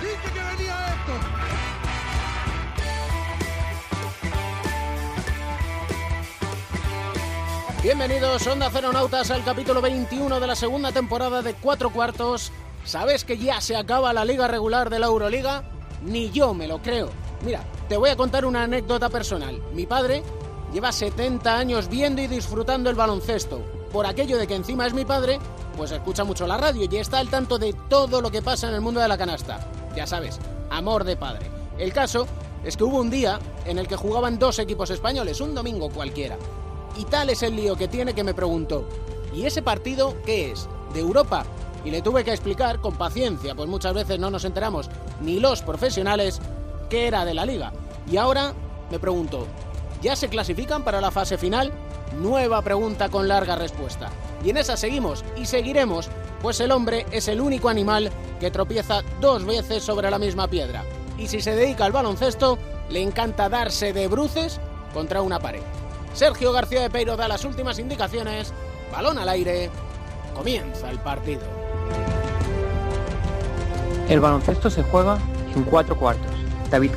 Dije que venía esto. Bienvenidos, Onda Nautas, al capítulo 21 de la segunda temporada de Cuatro Cuartos. ¿Sabes que ya se acaba la liga regular de la Euroliga? Ni yo me lo creo. Mira, te voy a contar una anécdota personal. Mi padre lleva 70 años viendo y disfrutando el baloncesto. Por aquello de que encima es mi padre, pues escucha mucho la radio y está al tanto de todo lo que pasa en el mundo de la canasta. Ya sabes, amor de padre. El caso es que hubo un día en el que jugaban dos equipos españoles, un domingo cualquiera. Y tal es el lío que tiene que me preguntó, ¿y ese partido qué es? ¿De Europa? Y le tuve que explicar con paciencia, pues muchas veces no nos enteramos, ni los profesionales, que era de la liga. Y ahora me pregunto, ¿ya se clasifican para la fase final? Nueva pregunta con larga respuesta. Y en esa seguimos y seguiremos, pues el hombre es el único animal que tropieza dos veces sobre la misma piedra. Y si se dedica al baloncesto, le encanta darse de bruces contra una pared. Sergio García de Peiro da las últimas indicaciones. Balón al aire. Comienza el partido. El baloncesto se juega en cuatro cuartos. David.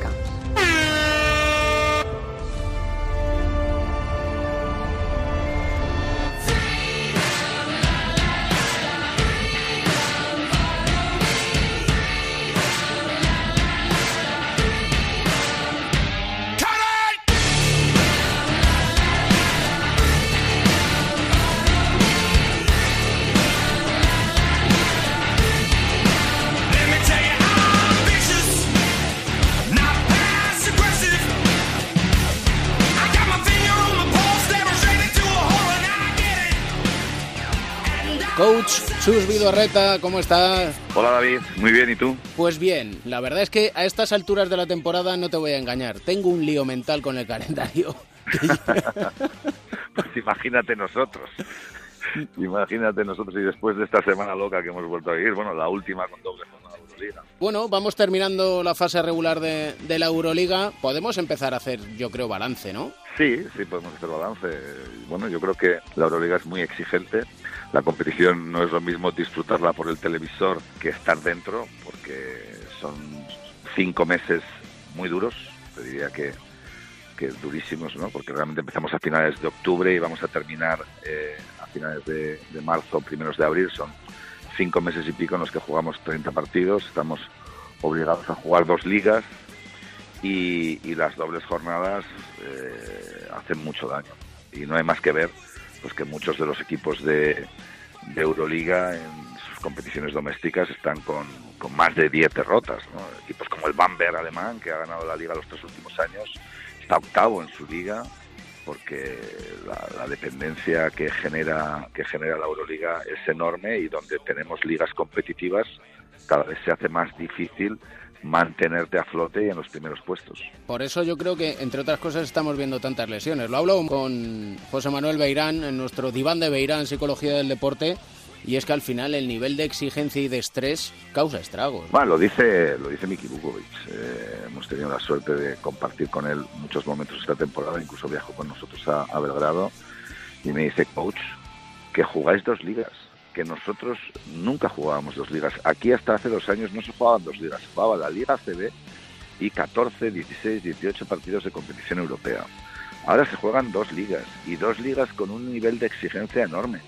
Vidorreta, ¿cómo estás? Hola David, muy bien, ¿y tú? Pues bien, la verdad es que a estas alturas de la temporada no te voy a engañar, tengo un lío mental con el calendario. pues imagínate nosotros. Imagínate nosotros y después de esta semana loca que hemos vuelto a vivir, bueno, la última con doble jornada de Euroliga. Bueno, vamos terminando la fase regular de, de la Euroliga. Podemos empezar a hacer, yo creo, balance, ¿no? Sí, sí, podemos hacer balance. Bueno, yo creo que la Euroliga es muy exigente la competición no es lo mismo disfrutarla por el televisor que estar dentro, porque son cinco meses muy duros, te diría que, que durísimos, ¿no? porque realmente empezamos a finales de octubre y vamos a terminar eh, a finales de, marzo, primeros de abril, son cinco meses y pico en los que jugamos 30 partidos, estamos obligados a jugar dos ligas y, las dobles jornadas eh, hacen mucho daño. Y no hay más que ver pues que muchos de los equipos de, Euroliga en sus competiciones domésticas están con, más de 10 derrotas. Equipos como el Bamberg alemán, que ha ganado la liga los tres últimos años, está octavo en su liga porque la, dependencia que genera que genera la Euroliga es enorme y donde tenemos ligas competitivas cada vez se hace más difícil mantenerte a flote y en los primeros puestos. Por eso yo creo que, entre otras cosas, estamos viendo tantas lesiones. Lo hablo con José Manuel Beirán en nuestro diván de Beirán, Psicología del Deporte, y es que al final el nivel de exigencia y de estrés causa estragos. Bueno, lo dice, lo dice Miki Bukovic. Eh, hemos tenido la suerte de compartir con él muchos momentos esta temporada, incluso viajó con nosotros a, a Belgrado y me dice, coach, que jugáis dos ligas que nosotros nunca jugábamos dos ligas. Aquí hasta hace dos años no se jugaban dos ligas, se jugaba la Liga CB y 14, 16, 18 partidos de competición europea. Ahora se juegan dos ligas y dos ligas con un nivel de exigencia enorme.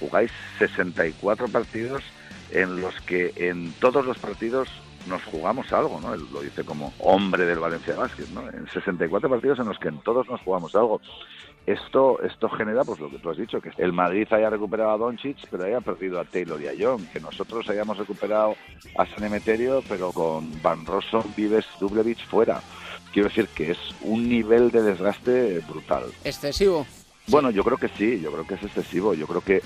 Jugáis 64 partidos en los que en todos los partidos nos jugamos algo, ¿no? Él lo dice como hombre del Valencia Basket, ¿no? En 64 partidos en los que en todos nos jugamos algo. Esto, esto genera, pues lo que tú has dicho, que el Madrid haya recuperado a Doncic, pero haya perdido a Taylor y a Young, que nosotros hayamos recuperado a San Emeterio, pero con Van Rossum, Vives, Dublevich fuera. Quiero decir que es un nivel de desgaste brutal. ¿Excesivo? Bueno, yo creo que sí, yo creo que es excesivo. Yo creo que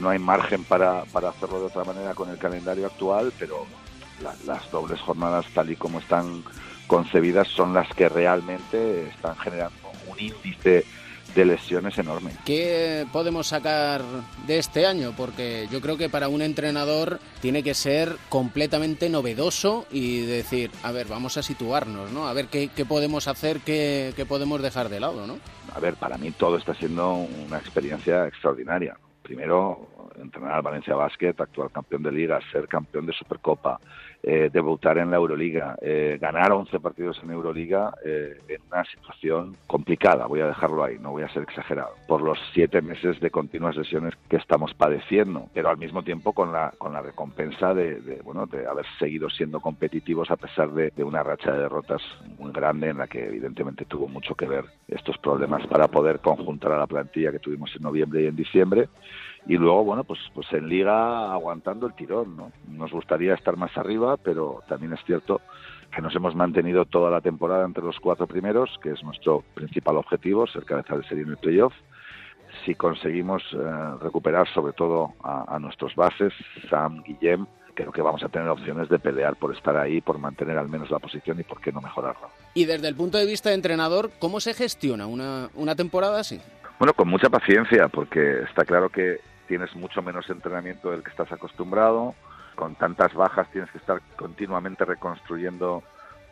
no hay margen para, para hacerlo de otra manera con el calendario actual, pero las dobles jornadas tal y como están concebidas son las que realmente están generando un índice de lesiones enorme. ¿Qué podemos sacar de este año? Porque yo creo que para un entrenador tiene que ser completamente novedoso y decir, a ver, vamos a situarnos, ¿no? A ver qué, podemos hacer, qué, qué podemos dejar de lado, ¿no? A ver, para mí todo está siendo una experiencia extraordinaria. Primero, entrenar al Valencia Basket, actual campeón de liga, ser campeón de Supercopa, eh, debutar en la Euroliga, eh, ganar 11 partidos en Euroliga eh, en una situación complicada, voy a dejarlo ahí, no voy a ser exagerado, por los siete meses de continuas lesiones que estamos padeciendo, pero al mismo tiempo con la, con la recompensa de, bueno, de haber seguido siendo competitivos a pesar de, de una racha de derrotas muy grande en la que evidentemente tuvo mucho que ver estos problemas para poder conjuntar a la plantilla que tuvimos en noviembre y en diciembre y luego bueno pues pues en liga aguantando el tirón no nos gustaría estar más arriba pero también es cierto que nos hemos mantenido toda la temporada entre los cuatro primeros que es nuestro principal objetivo ser cabeza de serie en el playoff si conseguimos eh, recuperar sobre todo a, nuestros bases Sam Guillem creo que vamos a tener opciones de pelear por estar ahí, por mantener al menos la posición y por qué no mejorarla. Y desde el punto de vista de entrenador, ¿cómo se gestiona una, una temporada así? Bueno, con mucha paciencia, porque está claro que tienes mucho menos entrenamiento del que estás acostumbrado, con tantas bajas tienes que estar continuamente reconstruyendo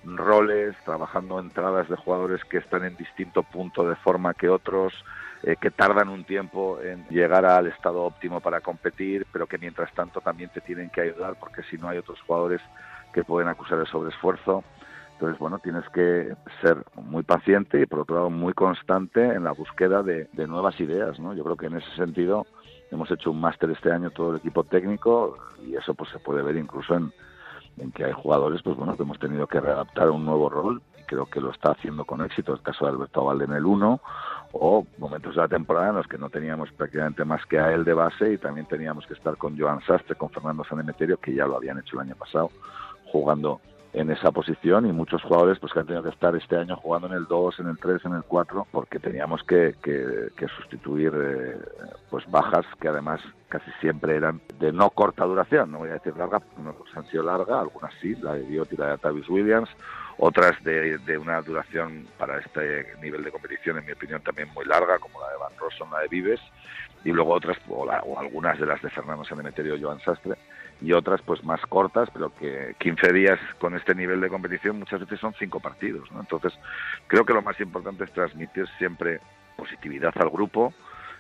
roles, trabajando entradas de jugadores que están en distinto punto de forma que otros, eh, que tardan un tiempo en llegar al estado óptimo para competir, pero que mientras tanto también te tienen que ayudar porque si no hay otros jugadores que pueden acusar el sobreesfuerzo. Entonces, bueno, tienes que ser muy paciente y por otro lado muy constante en la búsqueda de, nuevas ideas. Yo creo que en ese sentido Hemos hecho un máster este año todo el equipo técnico y eso pues se puede ver incluso en, en que hay jugadores pues bueno que hemos tenido que readaptar a un nuevo rol y creo que lo está haciendo con éxito el caso de Alberto Valde en el 1 o momentos de la temporada en los que no teníamos prácticamente más que a él de base y también teníamos que estar con Joan Sastre, con Fernando Sanemeterio que ya lo habían hecho el año pasado jugando en esa posición y muchos jugadores pues que han tenido que estar este año jugando en el 2, en el 3, en el 4 porque teníamos que, que, sustituir eh, pues bajas que además casi siempre eran de no corta duración, no voy a decir larga, no han sido largas, algunas sí, la de Diot y la de Tavis Williams, otras de, de, una duración para este nivel de competición, en mi opinión, también muy larga, como la de Van Rossum, la de Vives, y luego otras, o, o algunas de las de Fernando Sanemeterio y Joan Sastre, y otras pues más cortas, pero que 15 días con este nivel de competición muchas veces son cinco partidos. ¿no? Entonces, creo que lo más importante es transmitir siempre positividad al grupo,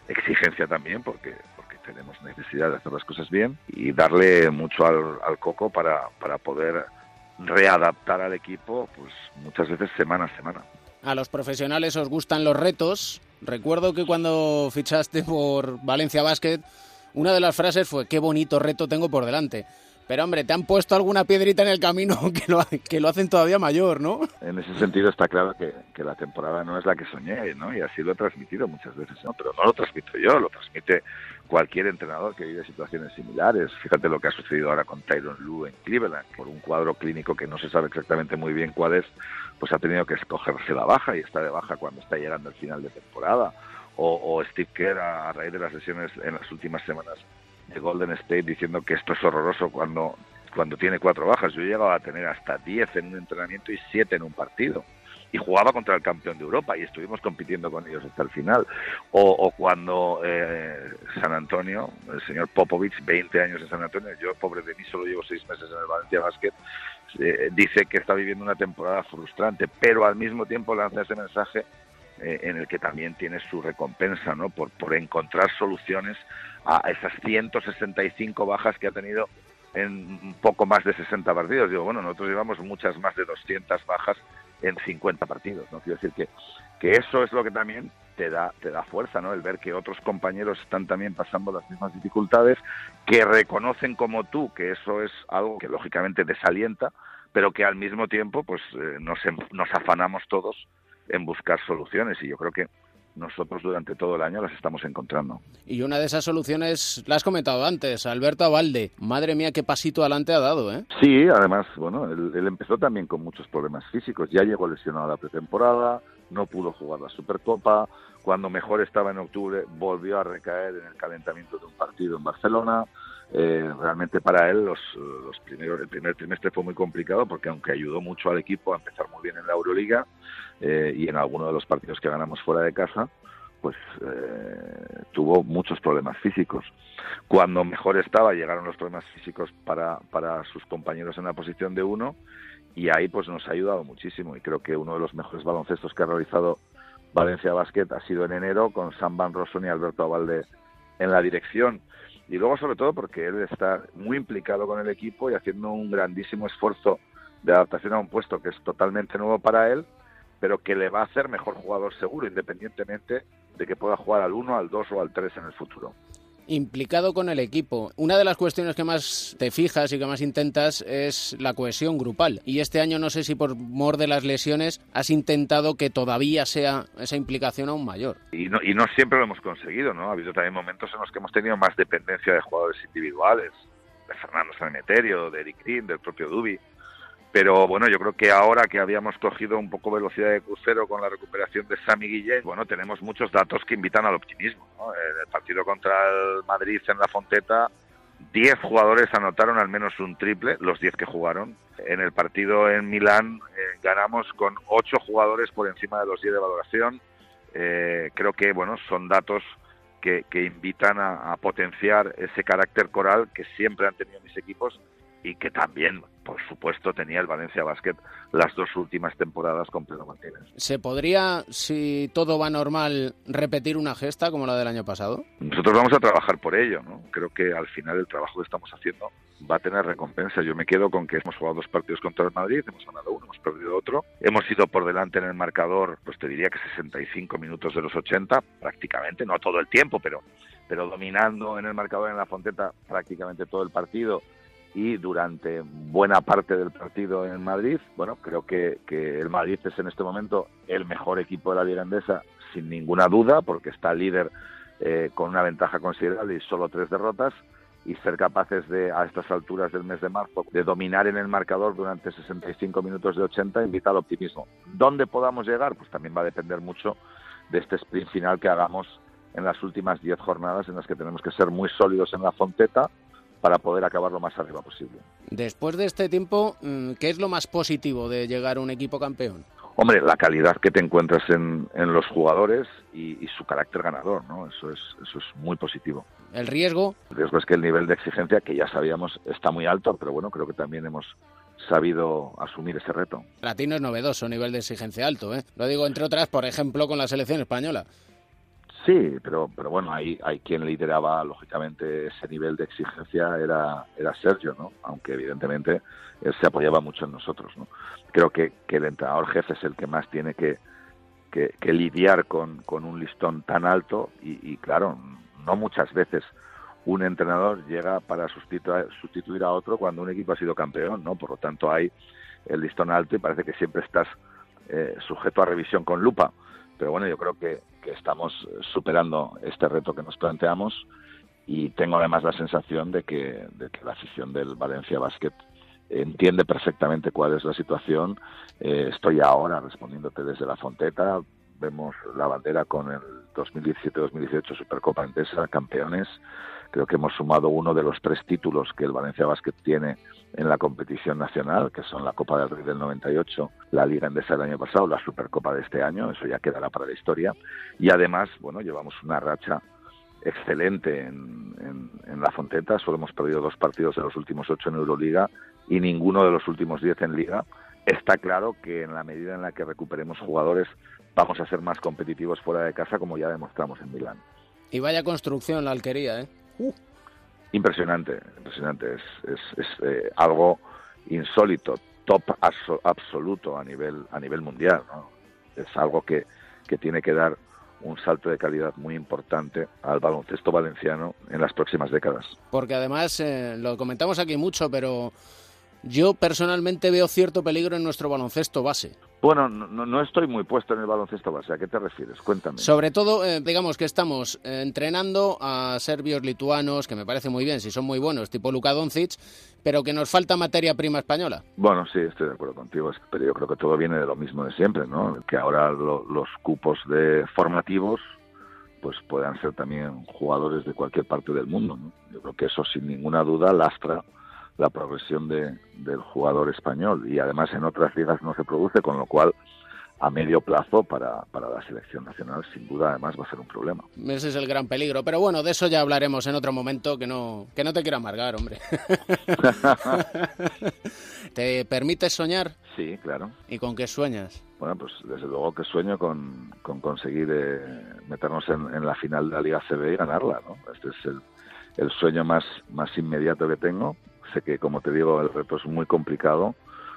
exigencia también, porque, porque tenemos necesidad de hacer las cosas bien, y darle mucho al, al coco para, para poder readaptar al equipo pues muchas veces semana a semana. A los profesionales os gustan los retos. Recuerdo que cuando fichaste por Valencia Basket una de las frases fue, qué bonito reto tengo por delante. Pero hombre, te han puesto alguna piedrita en el camino que lo, que lo hacen todavía mayor, ¿no? En ese sentido está claro que, que, la temporada no es la que soñé, ¿no? Y así lo he transmitido muchas veces, ¿no? Pero no lo transmito yo, lo transmite cualquier entrenador que vive situaciones similares. Fíjate lo que ha sucedido ahora con Tyron Lue en Cleveland, por un cuadro clínico que no se sabe exactamente muy bien cuál es, pues ha tenido que escogerse la baja y está de baja cuando está llegando el final de temporada o, Steve Kerr a, raíz de las lesiones en las últimas semanas de Golden State diciendo que esto es horroroso cuando, cuando tiene cuatro bajas. Yo he a tener hasta diez en un entrenamiento y siete en un partido. Y jugaba contra el campeón de Europa y estuvimos compitiendo con ellos hasta el final. O, cuando eh, San Antonio, el señor Popovich, 20 años en San Antonio, yo pobre de mí solo llevo seis meses en el Valencia Basket, eh, dice que está viviendo una temporada frustrante, pero al mismo tiempo lanza ese mensaje eh, en el que también tiene su recompensa, ¿no? Por, por encontrar soluciones a esas 165 bajas que ha tenido en poco más de 60 partidos. Digo, bueno, nosotros llevamos muchas más de 200 bajas en 50 partidos, ¿no? Quiero decir que, que eso es lo que también te da, te da fuerza, ¿no? El ver que otros compañeros están también pasando las mismas dificultades, que reconocen como tú que eso es algo que lógicamente desalienta, pero que al mismo tiempo pues eh, nos, nos afanamos todos en buscar soluciones y yo creo que nosotros durante todo el año las estamos encontrando. Y una de esas soluciones la has comentado antes, Alberto Avalde. Madre mía, qué pasito adelante ha dado, ¿eh? Sí, además, bueno, él, empezó también con muchos problemas físicos. Ya llegó lesionado a la pretemporada, no pudo jugar la Supercopa, cuando mejor estaba en octubre volvió a recaer en el calentamiento de un partido en Barcelona. Eh, realmente para él los, los primeros, el primer trimestre fue muy complicado porque aunque ayudó mucho al equipo a empezar muy bien en la Euroliga eh, y en alguno de los partidos que ganamos fuera de casa, pues eh, tuvo muchos problemas físicos. Cuando mejor estaba llegaron los problemas físicos para, para sus compañeros en la posición de uno y ahí pues nos ha ayudado muchísimo y creo que uno de los mejores baloncestos que ha realizado Valencia Basket ha sido en enero con Sam Van Rossum y Alberto Avalde en la dirección y luego sobre todo porque él está muy implicado con el equipo y haciendo un grandísimo esfuerzo de adaptación a un puesto que es totalmente nuevo para él pero que le va a hacer mejor jugador seguro independientemente de que pueda jugar al 1, al 2 o al 3 en el futuro implicado con el equipo. Una de las cuestiones que más te fijas y que más intentas es la cohesión grupal. Y este año no sé si por mor de las lesiones has intentado que todavía sea esa implicación aún mayor. Y no, y no siempre lo hemos conseguido, ¿no? Ha habido también momentos en los que hemos tenido más dependencia de jugadores individuales, de Fernando Sanemeterio, de Eric Green, del propio Dubi. Pero bueno, yo creo que ahora que habíamos cogido un poco velocidad de crucero con la recuperación de Sami Guillén, bueno, tenemos muchos datos que invitan al optimismo. En el partido contra el Madrid en la Fonteta, 10 jugadores anotaron al menos un triple, los 10 que jugaron. En el partido en Milán eh, ganamos con 8 jugadores por encima de los 10 de valoración. Eh, creo que bueno, son datos que, que invitan a, a potenciar ese carácter coral que siempre han tenido mis equipos y que también, por supuesto, tenía el Valencia Basket las dos últimas temporadas con Pedro Martínez. ¿Se podría, si todo va normal, repetir una gesta como la del año pasado? Nosotros vamos a trabajar por ello, ¿no? Creo que al final el trabajo que estamos haciendo va a tener recompensa. Yo me quedo con que hemos jugado dos partidos contra el Madrid, hemos ganado uno, hemos perdido otro. Hemos ido por delante en el marcador, pues te diría que 65 minutos de los 80, prácticamente, no todo el tiempo, pero, pero dominando en el marcador en la Fonteta prácticamente todo el partido y durante buena parte del partido en Madrid, bueno, creo que, el Madrid es en este momento el mejor equipo de la Liga Endesa, sin ninguna duda, porque está líder eh, con una ventaja considerable y solo tres derrotas, y ser capaces de, a estas alturas del mes de marzo, de dominar en el marcador durante 65 minutos de 80, invita al optimismo. ¿Dónde podamos llegar? Pues también va a depender mucho de este sprint final que hagamos en las últimas 10 jornadas en las que tenemos que ser muy sólidos en la fonteta, para poder acabar lo más arriba posible. Después de este tiempo, mm, ¿qué es lo más positivo de llegar a un equipo campeón? Hombre, la calidad que te encuentras en, en los jugadores y, y, su carácter ganador, ¿no? Eso es, eso es muy positivo. ¿El riesgo? El riesgo es que el nivel de exigencia, que ya sabíamos, está muy alto, pero bueno, creo que también hemos sabido asumir ese reto. Para ti no es novedoso nivel de exigencia alto, ¿eh? Lo digo entre otras, por ejemplo, con la selección española. Sí, pero, pero bueno, hay, hay quien lideraba, lógicamente, ese nivel de exigencia era, era Sergio, ¿no? Aunque evidentemente él se apoyaba mucho en nosotros, ¿no? Creo que, que el entrenador jefe es el que más tiene que, que, lidiar con, con, un listón tan alto y, y, claro, no muchas veces un entrenador llega para sustituir, sustituir a otro cuando un equipo ha sido campeón, ¿no? Por lo tanto hay el listón alto y parece que siempre estás eh, sujeto a revisión con lupa pero bueno, yo creo que, que, estamos superando este reto que nos planteamos y tengo además la sensación de que, de que la afición del Valencia Basket entiende perfectamente cuál es la situación. Eh, estoy ahora respondiéndote desde la Fonteta, vemos la bandera con el 2017-2018 Supercopa Endesa, campeones. Creo que hemos sumado uno de los tres títulos que el Valencia Basket tiene en la competición nacional, que son la Copa del Rey del 98, la Liga Endesa del año pasado, la Supercopa de este año, eso ya quedará para la historia. Y además, bueno, llevamos una racha excelente en, en, en la Fonteta, solo hemos perdido dos partidos de los últimos ocho en Euroliga y ninguno de los últimos diez en Liga. Está claro que en la medida en la que recuperemos jugadores vamos a ser más competitivos fuera de casa, como ya demostramos en Milán. Y vaya construcción la alquería, ¿eh? Uh. Impresionante, impresionante. Es, es, es eh, algo insólito, top absoluto a nivel, a nivel mundial. ¿no? Es algo que, que tiene que dar un salto de calidad muy importante al baloncesto valenciano en las próximas décadas. Porque además, eh, lo comentamos aquí mucho, pero yo personalmente veo cierto peligro en nuestro baloncesto base. Bueno, no, no estoy muy puesto en el baloncesto base. ¿A qué te refieres? Cuéntame. Sobre todo, eh, digamos que estamos eh, entrenando a serbios lituanos, que me parece muy bien, si son muy buenos, tipo Luka Doncic, pero que nos falta materia prima española. Bueno, sí, estoy de acuerdo contigo, pero yo creo que todo viene de lo mismo de siempre, ¿no? Que ahora lo- los cupos de formativos pues puedan ser también jugadores de cualquier parte del mundo, ¿no? Yo creo que eso sin ninguna duda lastra la progresión de- del jugador español y además en otras ligas no se produce, con lo cual a medio plazo para, para la selección nacional sin duda además va a ser un problema. Ese es el gran peligro. Pero bueno, de eso ya hablaremos en otro momento, que no, que no te quiero amargar, hombre. ¿Te permites soñar? Sí, claro. ¿Y con qué sueñas? Bueno, pues desde luego que sueño con, con conseguir eh, meternos en, en la final de la Liga CB y ganarla, ¿no? Este es el, el sueño más, más inmediato que tengo. Sé que, como te digo, el reto es muy complicado,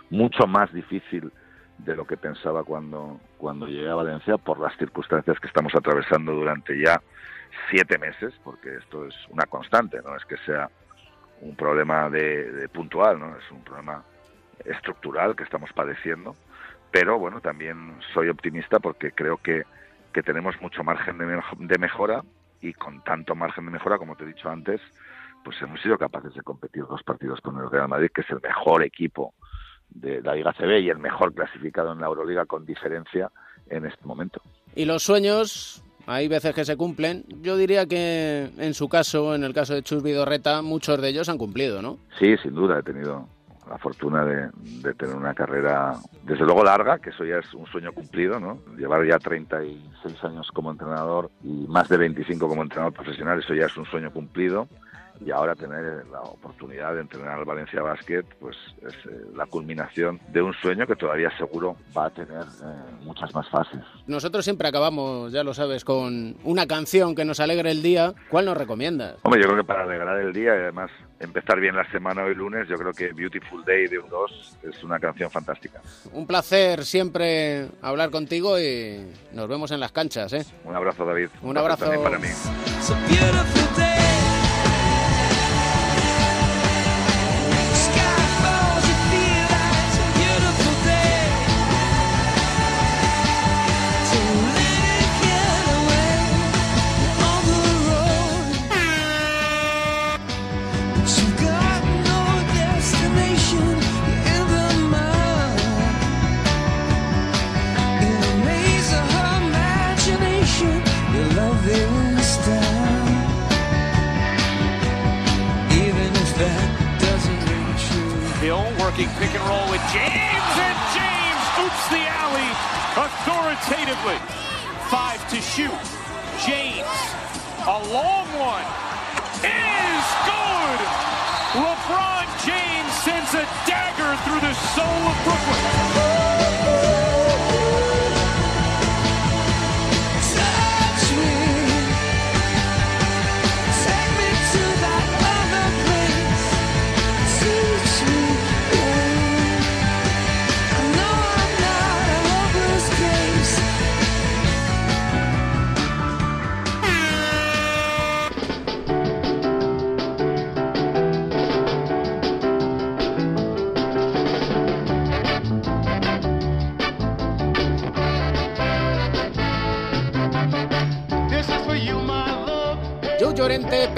mucho más difícil de lo que pensaba cuando, cuando llegué a Valencia por las circunstancias que estamos atravesando durante ya siete meses, porque esto es una constante, no es que sea un problema de, de puntual, ¿no? Es un problema estructural que estamos padeciendo pero bueno, también soy optimista porque creo que, que tenemos mucho margen de, de mejora y con tanto margen de mejora, como te he dicho antes, pues hemos sido capaces de competir dos partidos con el Real Madrid, que es el mejor equipo de la Liga CB y el mejor clasificado en la Euroliga con diferencia en este momento. Y los sueños, hay veces que se cumplen. Yo diría que en su caso, en el caso de Chus Vidorreta, muchos de ellos han cumplido, ¿no? Sí, sin duda, he tenido la fortuna de, de tener una carrera, desde luego larga, que eso ya es un sueño cumplido, ¿no? Llevar ya 36 años como entrenador y más de 25 como entrenador profesional, eso ya es un sueño cumplido. Y ahora tener la oportunidad de entrenar al Valencia Basket, pues es eh, la culminación de un sueño que todavía seguro va a tener eh, muchas más fases. Nosotros siempre acabamos, ya lo sabes, con una canción que nos alegre el día. ¿Cuál nos recomiendas? Hombre, yo creo que para alegrar el día y además empezar bien la semana hoy lunes, yo creo que Beautiful Day de un 2 es una canción fantástica. Un placer siempre hablar contigo y nos vemos en las canchas, ¿eh? Un abrazo, David. Un placer abrazo. También para mí.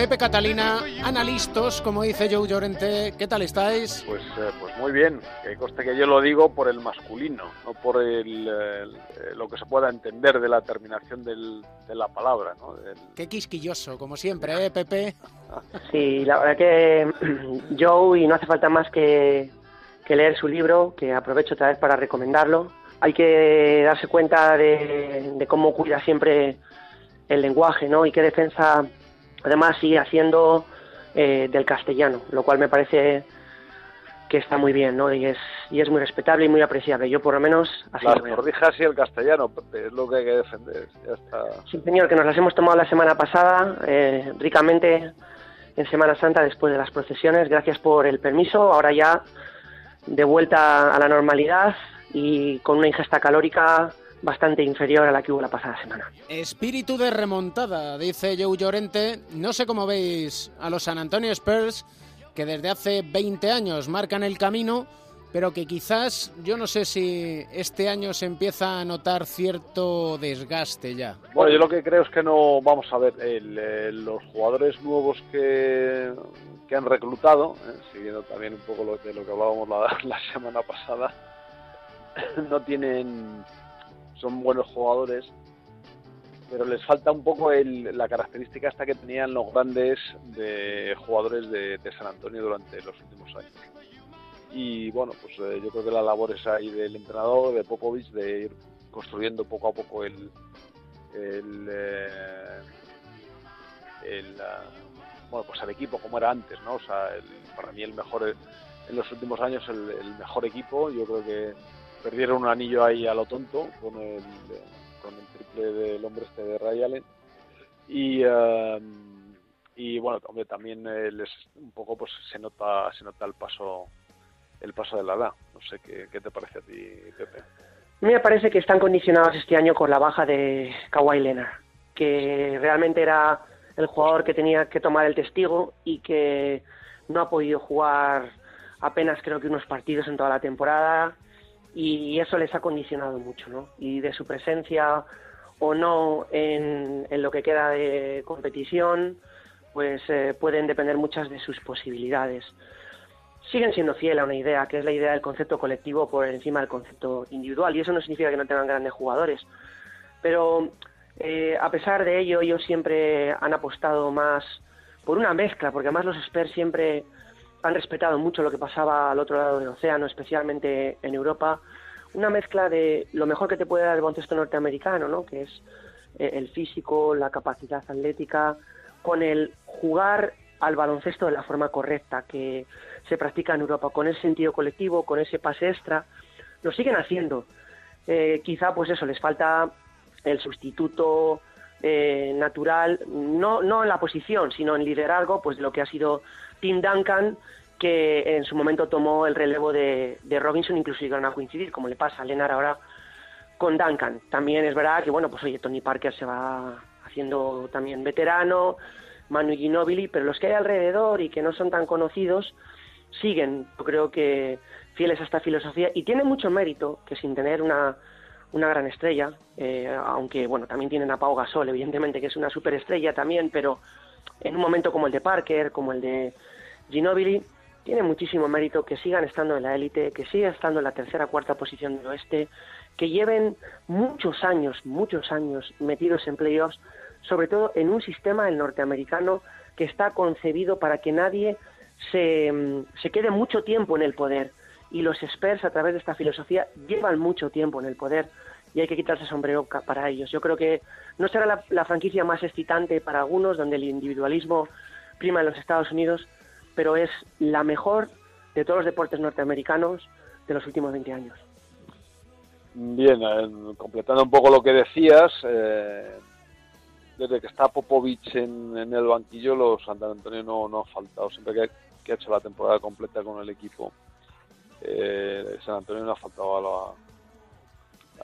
Pepe Catalina, analistas, como dice Joe Llorente. ¿Qué tal estáis? Pues, eh, pues muy bien, que conste que yo lo digo por el masculino, no por el, el- eh, lo que se pueda entender de la terminación del- de la palabra. ¿no? Del- Qué quisquilloso, como siempre, ¿eh, Pepe? Sí, la verdad que Joe, y no hace falta más que, que leer su libro, que aprovecho otra vez para recomendarlo. Hay que darse cuenta de, de cómo cuida siempre el lenguaje, ¿no? Y qué defensa, además, sigue haciendo eh, del castellano, lo cual me parece que está muy bien, ¿no? Y es, y es muy respetable y muy apreciable. Yo, por lo menos, así Las lo veo. y el castellano, es lo que hay que defender. Ya está. Sí, señor, que nos las hemos tomado la semana pasada, eh, ricamente en Semana Santa después de las procesiones. Gracias por el permiso. Ahora ya de vuelta a la normalidad y con una ingesta calórica bastante inferior a la que hubo la pasada semana. Espíritu de remontada, dice Joe Llorente. No sé cómo veis a los San Antonio Spurs, que desde hace 20 años marcan el camino, pero que quizás, yo no sé si este año se empieza a notar cierto desgaste ya. Bueno, yo lo que creo es que no, vamos a ver, el, eh, los jugadores nuevos que, que han reclutado, eh, siguiendo también un poco lo, de lo que hablábamos la, la semana pasada, no tienen, son buenos jugadores, pero les falta un poco el, la característica esta que tenían los grandes de jugadores de, San Antonio durante los últimos años. Y bueno, pues eh, yo creo que la labor es ahí del entrenador, de Popovich, de ir construyendo poco a poco el, el, eh, el, ah, bueno, pues el equipo como era antes, ¿no? O sea, para mí el mejor eh, en los últimos años el mejor equipo. Yo creo que perdieron un anillo ahí a lo tonto con el, con el triple del hombre este de Ray Allen. Y, ah, y bueno, hombre, también eh, les un poco pues se nota se nota el paso el paso de la edad. No sé qué, qué te parece a ti, Pepe. A mí me parece que están condicionados este año con la baja de Kawhi Leonard, que realmente era el jugador que tenía que tomar el testigo y que no ha podido jugar apenas creo que unos partidos en toda la temporada y eso les ha condicionado mucho, ¿no? Y de su presencia o no en, en lo que queda de competición, pues eh, pueden depender muchas de sus posibilidades siguen siendo fieles a una idea, que es la idea del concepto colectivo por encima del concepto individual. Y eso no significa que no tengan grandes jugadores. Pero eh, a pesar de ello, ellos siempre han apostado más por una mezcla, porque además los Spurs siempre han respetado mucho lo que pasaba al otro lado del océano, especialmente en Europa. Una mezcla de lo mejor que te puede dar el baloncesto norteamericano, ¿no? que es eh, el físico, la capacidad atlética, con el jugar al baloncesto de la forma correcta que se practica en Europa, con ese sentido colectivo, con ese pase extra, lo siguen haciendo. Eh, quizá, pues eso, les falta el sustituto eh, natural, no, no en la posición, sino en liderazgo, pues de lo que ha sido Tim Duncan, que en su momento tomó el relevo de, de Robinson, incluso llegaron a coincidir, como le pasa a Leonard ahora con Duncan. También es verdad que, bueno, pues oye, Tony Parker se va haciendo también veterano, Manu Ginobili, pero los que hay alrededor y que no son tan conocidos siguen, yo creo que fieles a esta filosofía y tienen mucho mérito que sin tener una, una gran estrella, eh, aunque bueno, también tienen a Pau Gasol, evidentemente que es una superestrella también, pero en un momento como el de Parker, como el de Ginobili, tiene muchísimo mérito que sigan estando en la élite, que sigan estando en la tercera cuarta posición del oeste, que lleven muchos años, muchos años metidos en playoffs, sobre todo en un sistema el norteamericano que está concebido para que nadie se, mm, se quede mucho tiempo en el poder. Y los Spurs, a través de esta filosofía, llevan mucho tiempo en el poder y hay que quitarse el sombrero para ellos. Yo creo que no será la, franquicia más excitante para algunos, donde el individualismo prima en los Estados Unidos, pero es la mejor de todos los deportes norteamericanos de los últimos 20 años. Bien, eh, completando un poco lo que decías, eh, desde que está Popovich en, el banquillo, los San Antonio no, no ha faltado. Siempre que, que ha hecho la temporada completa con el equipo, eh, San Antonio no ha faltado a, la-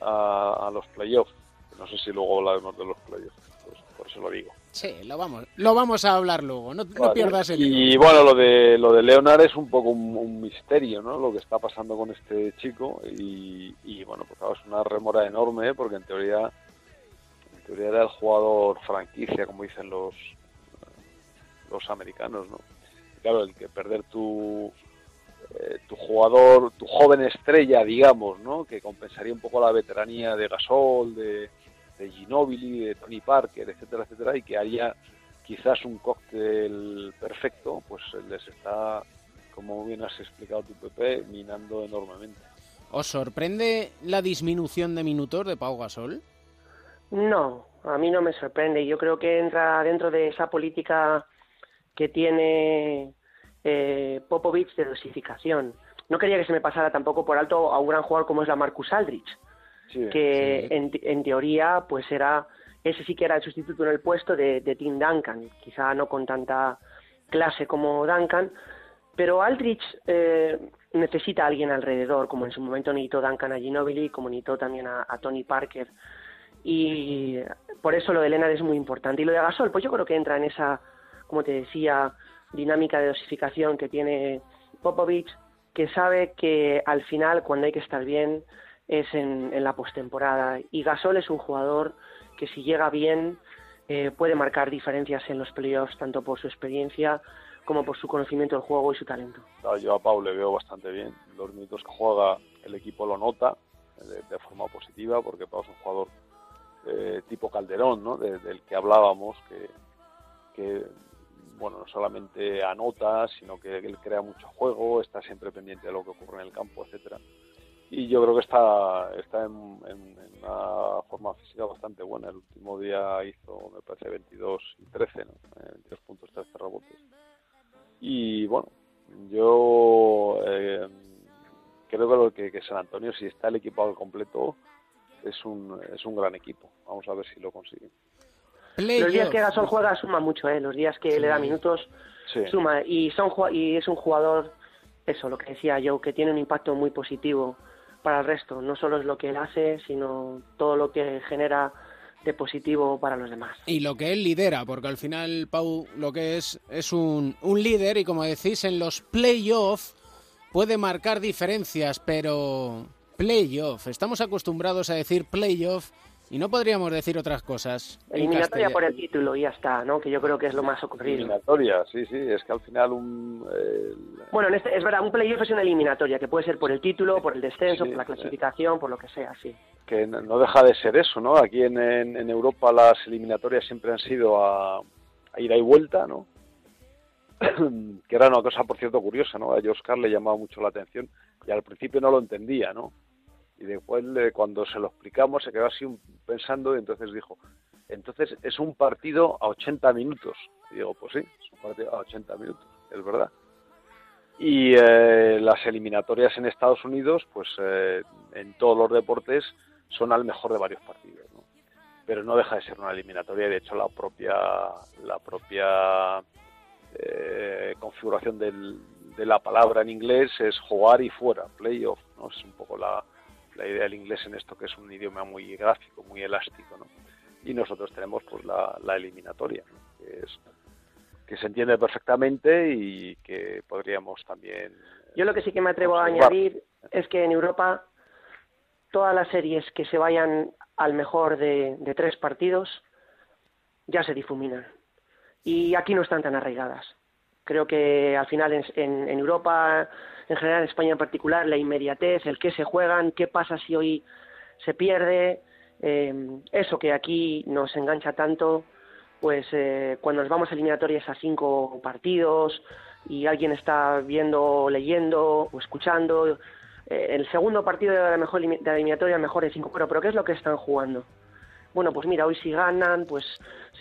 a, a los playoffs. No sé si luego hablaremos de los playoffs, pues por eso lo digo. Sí, lo vamos, lo vamos a hablar luego, no, no pierdas el Y bueno, lo de lo de Leonard es un poco un, un misterio, ¿no? Lo que está pasando con este chico y, y, bueno, pues claro, es una remora enorme ¿eh? porque en teoría en teoría era el jugador franquicia, como dicen los los americanos, ¿no? Y claro, el que perder tu eh, tu jugador, tu joven estrella, digamos, ¿no? Que compensaría un poco la veteranía de Gasol, de, de Ginobili, de Tony Parker, etcétera, etcétera, y que haría quizás un cóctel perfecto, pues les está, como bien has explicado tu Pepe, minando enormemente. ¿Os sorprende la disminución de minutos de Pau Gasol? No, a mí no me sorprende. Yo creo que entra dentro de esa política que tiene eh, Popovich de dosificación. No quería que se me pasara tampoco por alto a un gran jugador como es la Marcus Aldrich, Sí, que en, en teoría pues era ese sí que era el sustituto en el puesto de, de Tim Duncan, quizá no con tanta clase como Duncan, pero Aldrich eh, necesita a alguien alrededor, como en su momento necesitó Duncan a Ginobili, como necesitó también a, a Tony Parker, y por eso lo de Leonard es muy importante. Y lo de Gasol, pues yo creo que entra en esa, como te decía, dinámica de dosificación que tiene Popovich, que sabe que al final, cuando hay que estar bien, es en, la postemporada. Y Gasol es un jugador que si llega bien eh, puede marcar diferencias en los playoffs, tanto por su experiencia como por su conocimiento del juego y su talento. Yo a Pau le veo bastante bien. Los minutos que juega el equipo lo nota de, forma positiva porque Pau es un jugador eh, tipo Calderón, ¿no? De- del que hablábamos, que bueno, no solamente anota, sino que él crea mucho juego, está siempre pendiente de lo que ocurre en el campo, etcétera. Y yo creo que está, está en, en- una forma física bastante buena. El último día hizo, me parece, 22 y 13, ¿no? Eh, 22 puntos, 13 rebotes. Y bueno, yo eh, creo que, lo que, que San Antonio, si está el equipo al completo, es un, es un gran equipo. Vamos a ver si lo consigue. Los días que Gasol juega suma mucho, ¿eh? Los días que le da minutos Sí. suma. Y, son, y es un jugador, eso, lo que decía yo, que tiene un impacto muy positivo para el resto. No solo es lo que él hace, sino todo lo que genera de positivo para los demás. Y lo que él lidera, porque al final Pau lo que es es un, un líder y como decís en los playoffs puede marcar diferencias, pero playoff, estamos acostumbrados a decir playoff y no podríamos decir otras cosas. Eliminatoria por el título y ya está, ¿no? Que yo creo que es lo más ocurrido. Eliminatoria, sí, sí. Es que al final un... eh, Bueno, en este, es verdad, un playoff es una eliminatoria, que puede ser por el título, por el descenso, Sí, por la eh. clasificación, por lo que sea, sí. que no no deja de ser eso, ¿no? Aquí en, en, en Europa las eliminatorias siempre han sido a, a ida y vuelta, ¿no? que era una cosa, por cierto, curiosa, ¿no? A Oscar le llamaba mucho la atención y al principio no lo entendía, ¿no? Y después, eh, cuando se lo explicamos, se quedó así pensando y entonces dijo, entonces es un partido a 80 minutos. Y digo, pues sí, es un partido a 80 minutos, es verdad. Y eh, las eliminatorias en Estados Unidos, pues eh, en todos los deportes son al mejor de varios partidos, ¿no? Pero no deja de ser una eliminatoria de hecho la propia la propia eh, configuración del- de la palabra en inglés es jugar y fuera, playoff, ¿no? Es un poco la, la idea del inglés en esto que es un idioma muy gráfico, muy elástico, ¿no? Y nosotros tenemos pues la, la eliminatoria, ¿no? que es que se entiende perfectamente y que podríamos también Yo lo que sí que me atrevo a añadir es que en Europa todas las series que se vayan al mejor de, de tres partidos ya se difuminan. Y aquí no están tan arraigadas. Creo que al final en, en- en Europa, en general en España en particular, la inmediatez, el qué se juegan, qué pasa si hoy se pierde, eh, eso que aquí nos engancha tanto, pues eh, cuando nos vamos a eliminatorias a cinco partidos y alguien está viendo, leyendo o escuchando, eh, el segundo partido de la mejor de eliminatoria mejor de cinco, pero, pero ¿qué es lo que están jugando? Bueno, pues mira, hoy si ganan, pues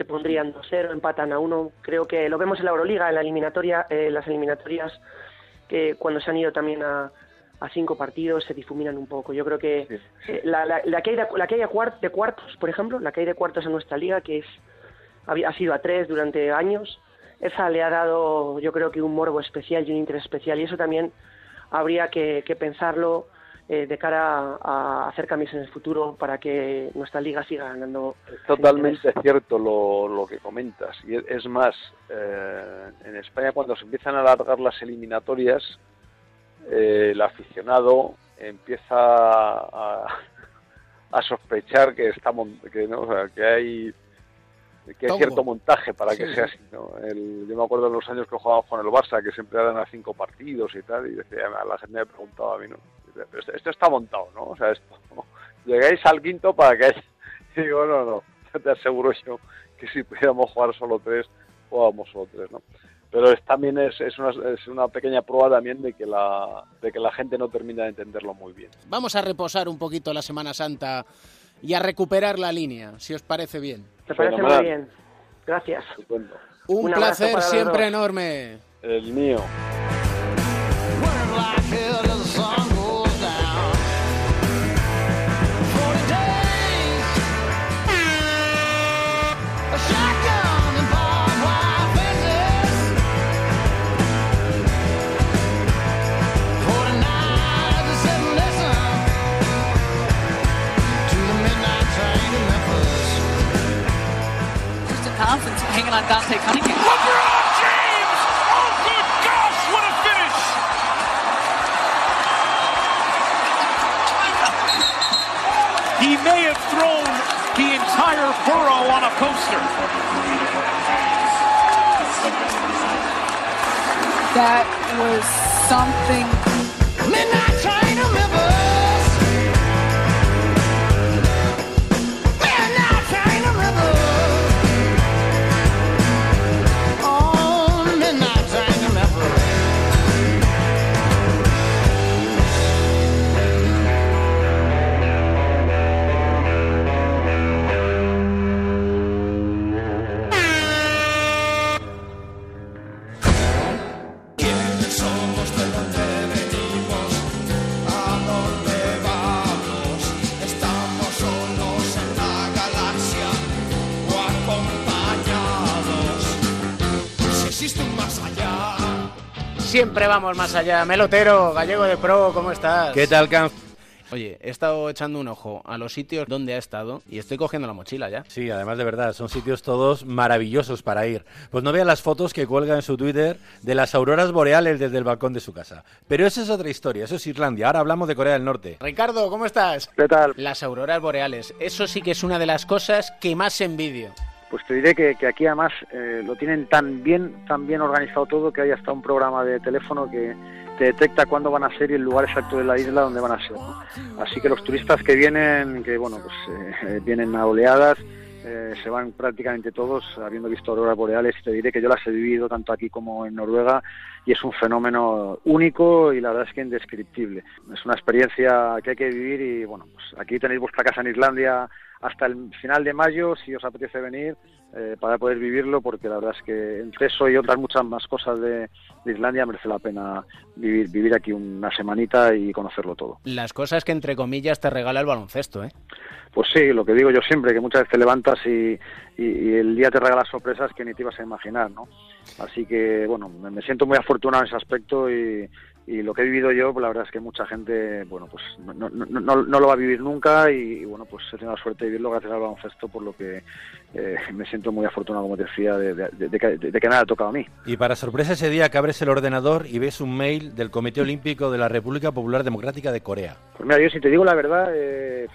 se pondrían 2-0, empatan a uno. Creo que lo vemos en la Euroliga, en la eliminatoria, eh, las eliminatorias, que cuando se han ido también a, a cinco partidos se difuminan un poco. Yo creo que eh, la, la, la que hay, de, la que hay de, cuart- de cuartos, por ejemplo, la que hay de cuartos en nuestra liga, que es ha sido a tres durante años, esa le ha dado, yo creo que un morbo especial y un interés especial, y eso también habría que, que pensarlo eh, de cara a, a hacer cambios en el futuro para que nuestra liga siga ganando. Es totalmente cierto lo, lo que comentas. Y es, más, eh, en España cuando se empiezan a alargar las eliminatorias, eh, el aficionado empieza a, a sospechar que está mon- que no, o sea, que hay que hay cierto montaje para que Sí, sea sí. así. ¿no? El- yo me acuerdo de los años que jugábamos con el Barça, que siempre eran a cinco partidos y tal, y decía, a la gente me preguntaba a mí, ¿no? Dice, "Pero esto, esto está montado, ¿no? O sea, esto, llegáis al quinto para que haya... Y digo, no, no, te aseguro yo que si pudiéramos jugar solo tres, jugábamos solo tres, ¿no? Pero es, también es, es, una, es una pequeña prueba también de que, la, de que la gente no termina de entenderlo muy bien. Vamos a reposar un poquito la Semana Santa y a recuperar la línea, si os parece bien. Me parece muy Fenomenal. bien. Gracias. Estupendo. Un, Un placer siempre enorme. El mío. England, Dante Cunningham. LeBron James! Oh, good gosh, what a finish! He may have thrown the entire borough on a poster. That was something. Midnight! Siempre vamos más allá. Melotero, gallego de pro, ¿cómo estás? ¿Qué tal, Can? Oye, he estado echando un ojo a los sitios donde ha estado y estoy cogiendo la mochila ya. Sí, además de verdad, son sitios todos maravillosos para ir. Pues no vean las fotos que cuelga en su Twitter de las auroras boreales desde el balcón de su casa. Pero esa es otra historia, eso es Islandia. Ahora hablamos de Corea del Norte. Ricardo, ¿cómo estás? ¿Qué tal? Las auroras boreales. Eso sí que es una de las cosas que más envidio. Pues te diré que, que aquí además eh, lo tienen tan bien, tan bien organizado todo que hay hasta un programa de teléfono que te detecta cuándo van a ser y el lugar exacto de la isla donde van a ser. Así que los turistas que vienen, que bueno, pues eh, vienen a oleadas, eh, se van prácticamente todos habiendo visto auroras boreales y te diré que yo las he vivido tanto aquí como en Noruega y es un fenómeno único y la verdad es que indescriptible. Es una experiencia que hay que vivir y bueno, pues aquí tenéis vuestra casa en Islandia hasta el final de mayo si os apetece venir eh, para poder vivirlo porque la verdad es que entre eso y otras muchas más cosas de, de Islandia merece la pena vivir, vivir aquí una semanita y conocerlo todo. Las cosas que entre comillas te regala el baloncesto, ¿eh? Pues sí, lo que digo yo siempre, que muchas veces te levantas y, y, y el día te regala sorpresas que ni te ibas a imaginar, ¿no? Así que, bueno, me, me siento muy afortunado en ese aspecto y, y lo que he vivido yo, pues la verdad es que mucha gente, bueno, pues no, no, no, no, lo va a vivir nunca y, y, bueno, pues he tenido la suerte de vivirlo gracias al baloncesto, por lo que eh, me siento muy afortunado, como te decía, de, de, de, de que, de que me haya tocado a mí. Y para sorpresa ese día que abres el ordenador y ves un mail del Comité Olímpico de la República Popular Democrática de Corea. Pues mira, yo si te digo la verdad, eh,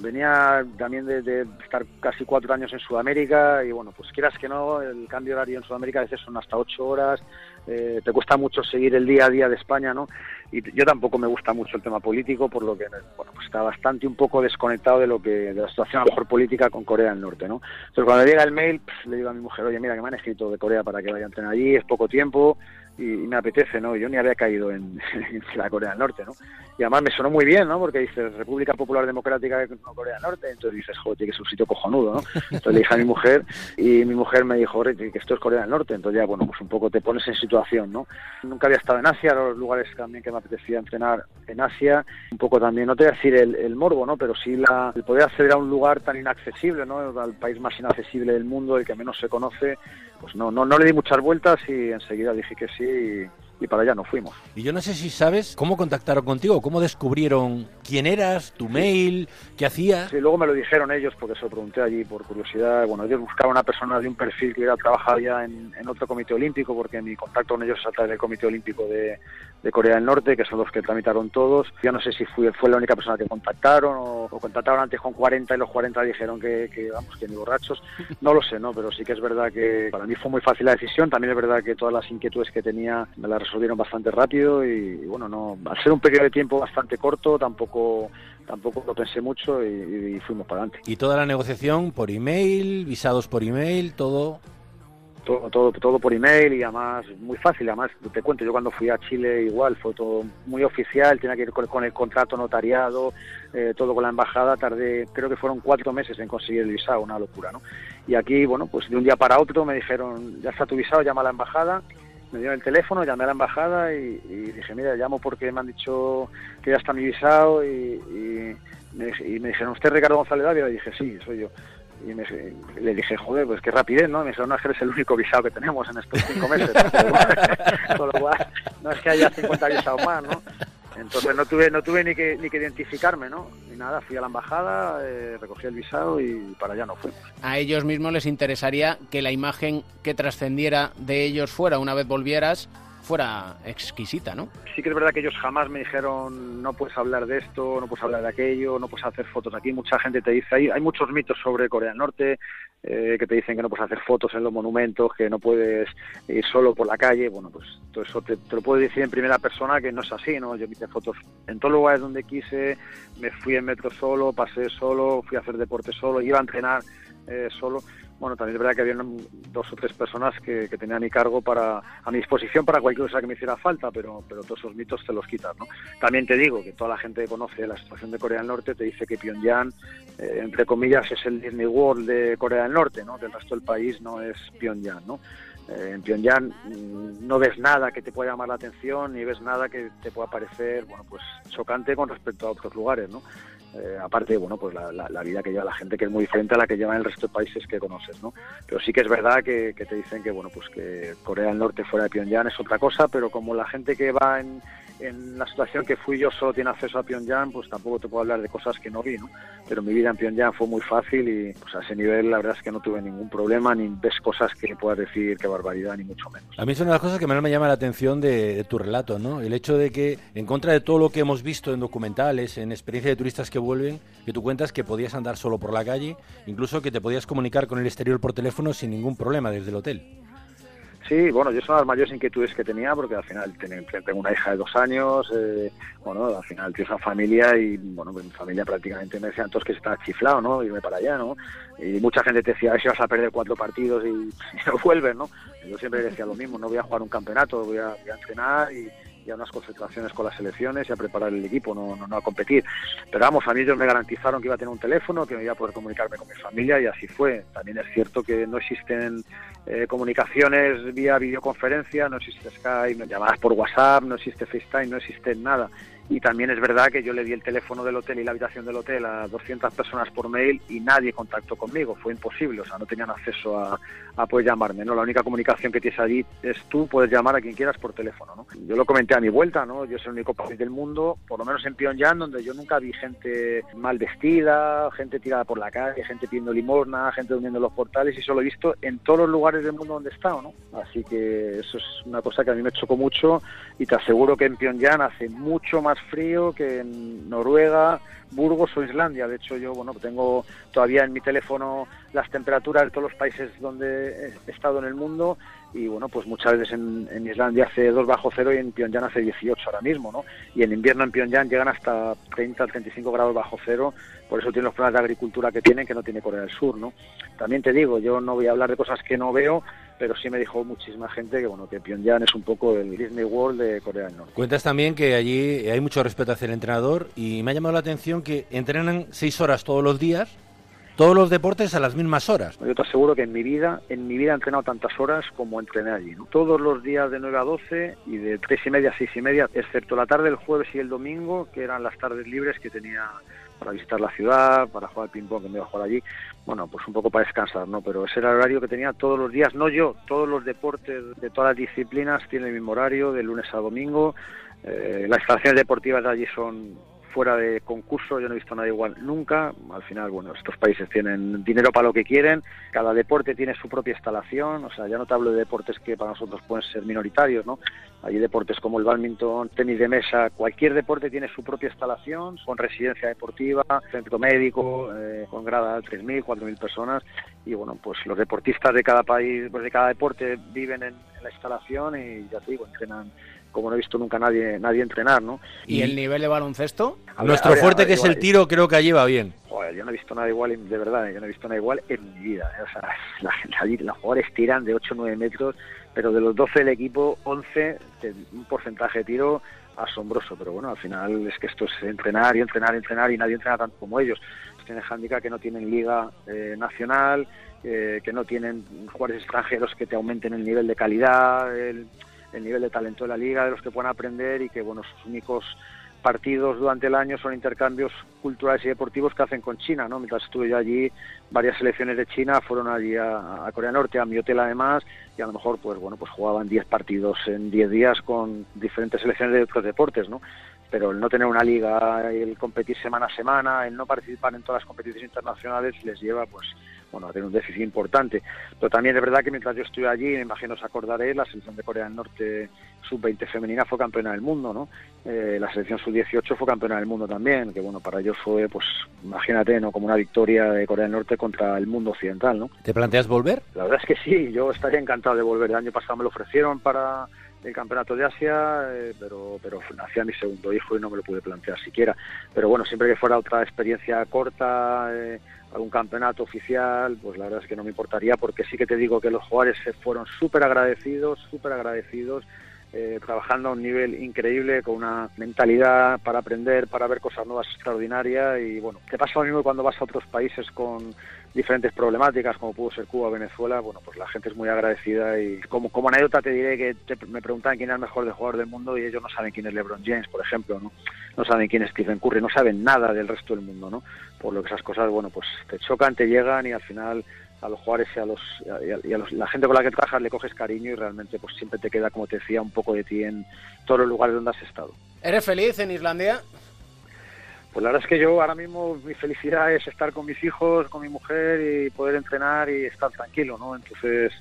venía también de, de, estar casi cuatro años en Sudamérica y bueno, pues quieras que no, el cambio horario en Sudamérica a veces son hasta ocho horas, eh, te cuesta mucho seguir el día a día de España, ¿no? Y yo tampoco me gusta mucho el tema político, por lo que, bueno, pues está bastante un poco desconectado de lo que, de la situación a lo mejor política con Corea del Norte, ¿no? Entonces cuando llega el mail, le digo a mi mujer, oye, mira, que me han escrito de Corea para que vaya a entrenar allí, es poco tiempo, y, me apetece, ¿no? Yo ni había caído en, la Corea del Norte, ¿no? Y además me sonó muy bien, ¿no? Porque dices República Popular Democrática de Corea del Norte, entonces dices, joder, que ser un sitio cojonudo, ¿no? Entonces le dije a mi mujer y mi mujer me dijo, que esto es Corea del Norte, entonces ya, bueno, pues un poco te pones en situación, ¿no? Nunca había estado en Asia, los lugares también que me apetecía entrenar en Asia, un poco también, no te voy a decir el, el morbo, ¿no? Pero sí la, el poder acceder a un lugar tan inaccesible, ¿no? Al país más inaccesible del mundo, el que menos se conoce, pues no, no, no le di muchas vueltas y enseguida dije que sí y, y para allá nos fuimos. Y yo no sé si sabes cómo contactaron contigo, cómo descubrieron quién eras, tu mail, qué hacías. Sí, luego me lo dijeron ellos porque se lo pregunté allí por curiosidad. Bueno, ellos buscaban una persona de un perfil que hubiera trabajado ya en, en otro comité olímpico porque mi contacto con ellos es a través del comité olímpico de, de, Corea del Norte, que son los que tramitaron todos. Yo no sé si fui, fue la única persona que contactaron o, contactaron antes con 40 y los 40 dijeron que, vamos, que ni borrachos. No lo sé, ¿no? Pero sí que es verdad que para mí fue muy fácil la decisión. También es verdad que todas las inquietudes que tenía me las resolvieron bastante rápido y, bueno, no, al ser un periodo de tiempo bastante corto tampoco tampoco lo pensé mucho y, fuimos para adelante. ¿Y toda la negociación por email, visados por email, todo? Todo, todo, todo por email y además muy fácil, además te cuento, yo cuando fui a Chile igual fue todo muy oficial, tenía que ir con, el contrato notariado, eh, todo con la embajada, tardé, creo que fueron cuatro meses en conseguir el visado, una locura, ¿no? Y aquí, bueno, pues de un día para otro me dijeron, ya está tu visado, llama a la embajada, me dieron el teléfono, llamé a la embajada y, y, dije, mira, llamo porque me han dicho que ya está mi visado y, y, me, y me, dijeron, ¿usted Ricardo González Dávila? Y dije, sí, soy yo. Y me, le dije, joder, pues qué rapidez, ¿no? Me dijeron, no, es que eres el único visado que tenemos en estos cinco meses. Con lo cual, no es que haya 50 visados más, ¿no? Entonces no tuve, no tuve ni que, ni que identificarme, ¿no? Ni nada, fui a la embajada, eh, recogí el visado y para allá no fuimos. A ellos mismos les interesaría que la imagen que trascendiera de ellos fuera una vez volvieras fuera exquisita, ¿no? Sí que es verdad que ellos jamás me dijeron no puedes hablar de esto, no puedes hablar de aquello, no puedes hacer fotos aquí. Mucha gente te dice, hay, hay muchos mitos sobre Corea del Norte eh, que te dicen que no puedes hacer fotos en los monumentos, que no puedes ir solo por la calle. Bueno, pues todo eso te, lo puedo decir en primera persona que no es así, ¿no? Yo hice fotos en todos los lugares donde quise, me fui en metro solo, pasé solo, fui a hacer deporte solo, iba a entrenar eh, solo. Bueno, también es verdad que había dos o tres personas que, que tenía a mi cargo para, a mi disposición para cualquier cosa que me hiciera falta, pero, pero todos esos mitos te los quitas, ¿no? También te digo que toda la gente que conoce la situación de Corea del Norte te dice que Pyongyang, eh, entre comillas, es el Disney World de Corea del Norte, ¿no? Que el resto del país no es Pyongyang, ¿no? Eh, en Pyongyang mm, no ves nada que te pueda llamar la atención ni ves nada que te pueda parecer bueno pues chocante con respecto a otros lugares no eh, aparte bueno pues la, vida que lleva la gente que es muy diferente a la que lleva el resto de países que conoces no pero sí que es verdad que, que te dicen que bueno pues que Corea del Norte fuera de Pyongyang es otra cosa pero como la gente que va en en la situación que fui yo solo tiene acceso a Pyongyang, pues tampoco te puedo hablar de cosas que no vi, ¿no? Pero mi vida en Pyongyang fue muy fácil y pues a ese nivel la verdad es que no tuve ningún problema, ni ves cosas que puedas decir que barbaridad, ni mucho menos. A mí es una de las cosas que más me llama la atención de, de, tu relato, ¿no? El hecho de que, en contra de todo lo que hemos visto en documentales, en experiencia de turistas que vuelven, que tú cuentas que podías andar solo por la calle, incluso que te podías comunicar con el exterior por teléfono sin ningún problema desde el hotel. Sí, bueno, yo son las mayores inquietudes que tenía porque al final tengo una hija de dos años, eh, bueno, al final tienes una familia y, bueno, mi familia prácticamente me decían todos que está chiflado, ¿no? Irme para allá, ¿no? Y mucha gente te decía, a ver si vas a perder cuatro partidos y, y no vuelves, ¿no? Yo siempre decía lo mismo, no voy a jugar un campeonato, voy a, voy a entrenar y, y a unas concentraciones con las selecciones y a preparar el equipo, no, no, no, a competir. Pero vamos, a mí ellos me garantizaron que iba a tener un teléfono, que me iba a poder comunicarme con mi familia y así fue. También es cierto que no existen eh, comunicaciones vía videoconferencia, no existe Skype, llamadas por WhatsApp, no existe FaceTime, no existe nada. Y también es verdad que yo le di el teléfono del hotel y la habitación del hotel a 200 personas por mail y nadie contactó conmigo, fue imposible, o sea, no tenían acceso a, a poder llamarme, ¿no? La única comunicación que tienes allí es tú, puedes llamar a quien quieras por teléfono, ¿no? Yo lo comenté a mi vuelta, ¿no? Yo soy el único país del mundo, por lo menos en Pyongyang, donde yo nunca vi gente mal vestida, gente tirada por la calle, gente pidiendo limosna, gente durmiendo en los portales y solo he visto en todos los lugares del mundo donde he estado, ¿no? Así que eso es una cosa que a mí me chocó mucho y te aseguro que en Pyongyang hace mucho más frío que en Noruega, Burgos o Islandia. De hecho, yo bueno tengo todavía en mi teléfono las temperaturas de todos los países donde he estado en el mundo y bueno, pues muchas veces en, Islandia hace 2 bajo cero y en Pyongyang hace 18 ahora mismo, ¿no? Y en invierno en Pyongyang llegan hasta 30, 35 grados bajo cero, por eso tienen los problemas de agricultura que tienen que no tiene Corea del Sur, ¿no? También te digo, yo no voy a hablar de cosas que no veo, pero sí me dijo muchísima gente que bueno que Pyongyang es un poco el Disney World de Corea del Norte. Cuentas también que allí hay mucho respeto hacia el entrenador y me ha llamado la atención que entrenan seis horas todos los días, todos los deportes a las mismas horas. Yo te aseguro que en mi vida, en mi vida he entrenado tantas horas como entrené allí. ¿no? Todos los días de 9 a 12 y de 3 y media a 6 y media, excepto la tarde del jueves y el domingo, que eran las tardes libres que tenía para visitar la ciudad, para jugar ping-pong que me iba a jugar allí, bueno, pues un poco para descansar, ¿no? Pero ese era el horario que tenía todos los días, no yo, todos los deportes de todas las disciplinas tienen el mismo horario, de lunes a domingo. Eh, las instalaciones deportivas de allí son fuera de concurso, yo no he visto nada igual nunca. Al final, bueno, estos países tienen dinero para lo que quieren, cada deporte tiene su propia instalación, o sea, ya no te hablo de deportes que para nosotros pueden ser minoritarios, ¿no? Hay deportes como el badminton, tenis de mesa, cualquier deporte tiene su propia instalación, con residencia deportiva, centro médico, eh, con grada de 3.000, 4.000 personas, y bueno, pues los deportistas de cada país, pues de cada deporte viven en, en la instalación y ya te digo, entrenan como no he visto nunca nadie nadie entrenar, ¿no? ¿Y, el nivel de baloncesto? A Nuestro ver, fuerte, ver, que es el tiro, creo que allí va bien. Joder, yo no he visto nada igual, de verdad, yo no he visto nada igual en mi vida. ¿eh? O sea, la, la, los jugadores tiran de 8 o 9 metros, pero de los 12 del equipo, 11, un porcentaje de tiro asombroso. Pero bueno, al final es que esto es entrenar y entrenar y entrenar y nadie entrena tanto como ellos. Tienen handicap que no tienen liga eh, nacional, eh, que no tienen jugadores extranjeros que te aumenten el nivel de calidad, el el nivel de talento de la liga, de los que puedan aprender y que bueno, sus únicos partidos durante el año son intercambios culturales y deportivos que hacen con China, ¿no? Mientras estuve yo allí, varias selecciones de China fueron allí a, a, Corea Norte, a mi hotel además, y a lo mejor pues bueno, pues jugaban 10 partidos en 10 días con diferentes selecciones de otros deportes, ¿no? Pero el no tener una liga, el competir semana a semana, el no participar en todas las competiciones internacionales les lleva pues bueno, a tener un déficit importante. Pero también es verdad que mientras yo estuve allí, me imagino os acordaré, la selección de Corea del Norte sub-20 femenina fue campeona del mundo, ¿no? Eh, la selección sub-18 fue campeona del mundo también, que bueno, para ellos fue, pues, imagínate, ¿no? Como una victoria de Corea del Norte contra el mundo occidental, ¿no? ¿Te planteas volver? La verdad es que sí, yo estaría encantado de volver. El año pasado me lo ofrecieron para el campeonato de Asia, eh, pero pero nacía mi segundo hijo y no me lo pude plantear siquiera. Pero bueno, siempre que fuera otra experiencia corta, eh, algún campeonato oficial, pues la verdad es que no me importaría, porque sí que te digo que los jugadores se fueron súper agradecidos, súper agradecidos. eh, trabajando a un nivel increíble, con una mentalidad para aprender, para ver cosas nuevas extraordinarias y bueno, te pasa lo mismo cuando vas a otros países con diferentes problemáticas como pudo ser Cuba, Venezuela, bueno, pues la gente es muy agradecida y como, como anécdota te diré que te- me preguntan quién es el mejor de jugador del mundo y ellos no saben quién es LeBron James, por ejemplo, ¿no? No saben quién es Stephen Curry, no saben nada del resto del mundo, ¿no? Por lo que esas cosas, bueno, pues te chocan, te llegan y al final a los jugadores y a los y a, y a los- la gente con la que trabajas le coges cariño y realmente pues siempre te queda como te decía un poco de ti en todos los lugares donde has estado. ¿Eres feliz en Islandia? Pues la verdad es que yo ahora mismo mi felicidad es estar con mis hijos, con mi mujer y poder entrenar y estar tranquilo, ¿no? Entonces,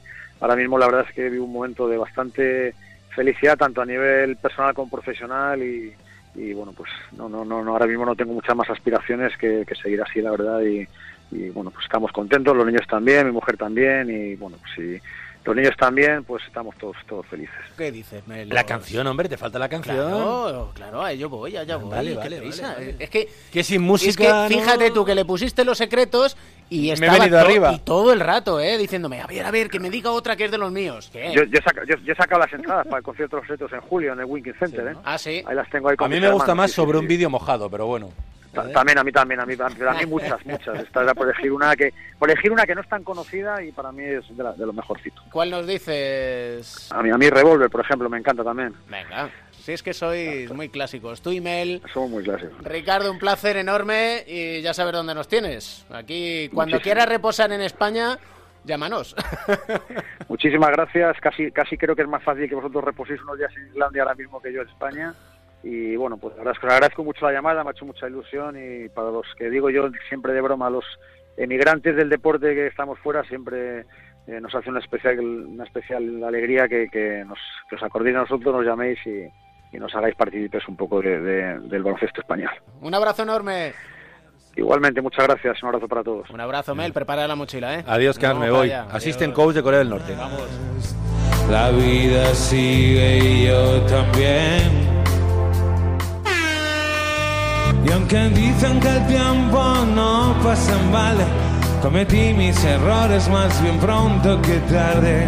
ahora mismo la verdad es que vivo un momento de bastante felicidad tanto a nivel personal como profesional y, y, bueno, pues no, no, no, no, ahora mismo no tengo muchas más aspiraciones que, seguir así, la verdad, y, y, bueno, pues estamos contentos, los niños también, mi mujer también y bueno, pues si los niños también, pues estamos todos, todos felices. ¿Qué dices? La canción, hombre, te falta la canción. Claro, claro, a ello voy, allá voy. Vale, vale, vale, vale. Es que Que sin es música. que ¿no? fíjate tú que le pusiste los secretos y Me he estaba venido to- arriba. y todo el rato, eh, diciéndome, a ver, a ver, que me diga otra que es de los míos. ¿Qué? Yo, yo, he saca- yo- yo he sacado las entradas para el concierto de los retos en julio en el Winking Center, ¿eh? Ah, sí. Ahí las tengo ahí con A mí me gusta hermanos, más sí, sobre sí, un sí. vídeo mojado, pero bueno. Ta- También a mí también, a mí, a mí muchas, muchas. Esta era por elegir una que, por elegir una que no es tan conocida y para mí es de, la- de lo mejorcito. ¿Cuál nos dices? A mí, a mí Revolver, por ejemplo, me encanta también. Venga, si es que sois muy clásicos. Tú y Mel. Somos muy clásicos. Ricardo, un placer enorme y ya sabes dónde nos tienes. Aquí, cuando Muchísimas. quieras reposar en España, llámanos. Muchísimas gracias. Casi, casi creo que es más fácil que vosotros reposéis unos días en Islandia ahora mismo que yo en España. Y bueno, pues la verdad es que os agradezco mucho la llamada, me ha hecho mucha ilusión y para los que digo yo siempre de broma, los emigrantes del deporte que estamos fuera, siempre eh, nos hace una especial, una especial alegría que, que, nos, que os acordéis a nosotros, nos llaméis y, y nos hagáis partícipes un poco de- de- del baloncesto español. un abrazo enorme. Igualmente, muchas gracias, un abrazo para todos. Un abrazo, Mel. Prepara la mochila, ¿eh? Adiós, Carl, Nos me vamos voy. allá. Assistant Adiós. coach de Corea del Norte. La vida sigue y yo también. Aunque dicen que el tiempo no pasa en vale, cometí mis errores más bien pronto que tarde.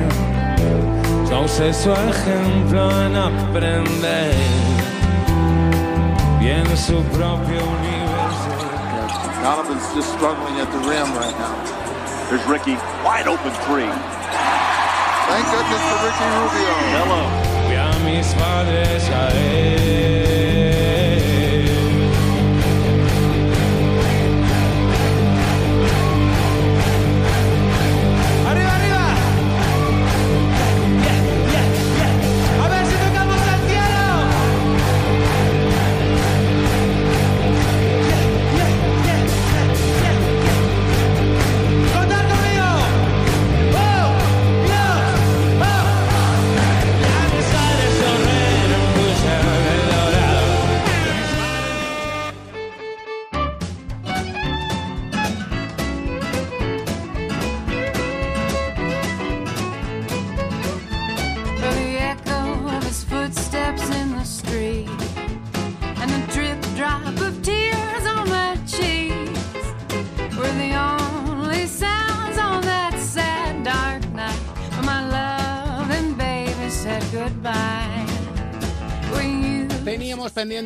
Yo usé su ejemplo en aprender. Y en su propio universo. Donovan's just struggling at the rim right now. There's Ricky, wide open three. Thank goodness for Ricky Rubio. Hello. A mis padres caer. ¡Arriba,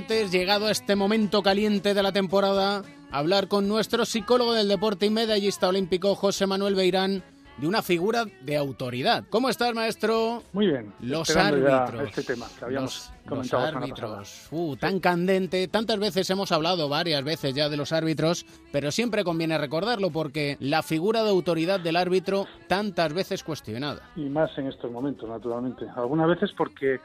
Pendientes, llegado a este momento caliente de la temporada, hablar con nuestro psicólogo del deporte y medallista olímpico José Manuel Beirán de una figura de autoridad. ¿Cómo estás, maestro? Muy bien. Los árbitros. Este tema que habíamos Los- los comentado semana árbitros. Uh, tan candente. Tantas veces hemos hablado, varias veces ya, de los árbitros, pero siempre conviene recordarlo porque la figura de autoridad del árbitro tantas veces cuestionada. Y más en estos momentos, naturalmente. Algunas veces porque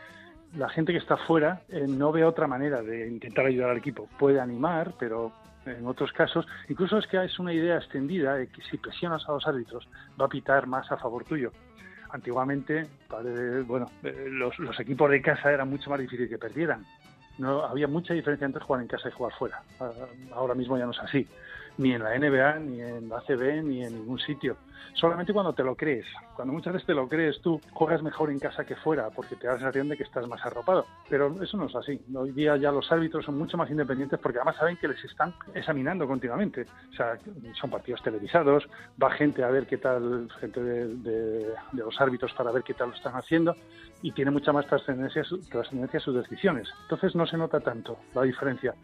la gente que está fuera eh, no ve otra manera de intentar ayudar al equipo. Puede animar, pero en otros casos. Incluso es que es una idea extendida de que si presionas a los árbitros va a pitar más a favor tuyo. Antiguamente, bueno, eh, los, equipos de casa era mucho más difícil que perdieran. No había mucha diferencia entre jugar en casa y jugar fuera. Ah, Ahora mismo ya no es así ni en la NBA, ni en la ACB, ni en ningún sitio. Solamente cuando te lo crees. Cuando muchas veces te lo crees tú, juegas mejor en casa que fuera, porque te da la sensación de que estás más arropado. Pero eso no es así. Hoy día ya los árbitros son mucho más independientes porque además saben que les están examinando continuamente. O sea, son partidos televisados, va gente a ver qué tal, gente de los árbitros para ver qué tal lo están haciendo y tiene mucha más trascendencia, trascendencia sus decisiones. Entonces no se nota tanto la diferencia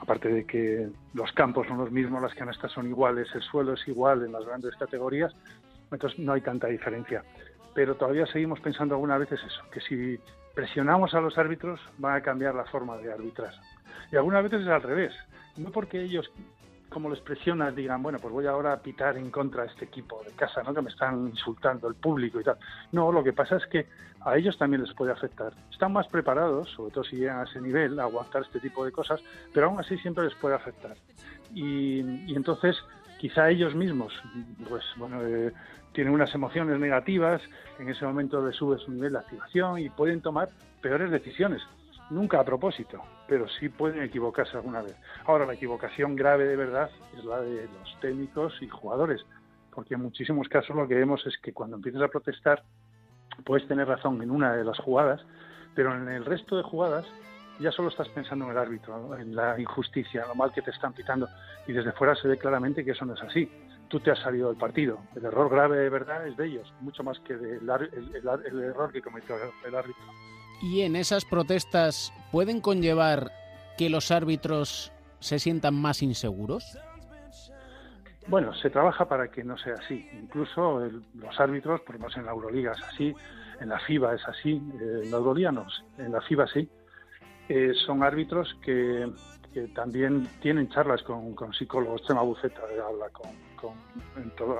aparte de que los campos son los mismos, las canastas son iguales, el suelo es igual en las grandes categorías, entonces no hay tanta diferencia. Pero todavía seguimos pensando algunas veces eso, que si presionamos a los árbitros van a cambiar la forma de arbitrar. Y algunas veces es al revés, no porque ellos como les presionas, digan, bueno, pues voy ahora a pitar en contra de este equipo de casa, ¿no? Que me están insultando el público y tal. No, lo que pasa es que a ellos también les puede afectar. Están más preparados, sobre todo si llegan a ese nivel, a aguantar este tipo de cosas, pero aún así siempre les puede afectar. Y, y entonces, quizá ellos mismos, pues bueno, eh, tienen unas emociones negativas, en ese momento les sube su nivel de activación y pueden tomar peores decisiones nunca a propósito, pero sí pueden equivocarse alguna vez. Ahora, la equivocación grave de verdad es la de los técnicos y jugadores, porque en muchísimos casos lo que vemos es que cuando empiezas a protestar, puedes tener razón en una de las jugadas, pero en el resto de jugadas ya solo estás pensando en el árbitro, en la injusticia, lo mal que te están pitando, y desde fuera se ve claramente que eso no es así. Tú te has salido del partido. El error grave de verdad es de ellos, mucho más que del el, el, el error que cometió el árbitro y en esas protestas pueden conllevar que los árbitros se sientan más inseguros? Bueno, se trabaja para que no sea así. Incluso los árbitros, por ejemplo, en la Euroliga es así, en la FIBA es así, eh, en la Euroliga no, en la FIBA sí. Eh, son árbitros que, que, también tienen charlas con, con psicólogos. Chema Buceta habla con,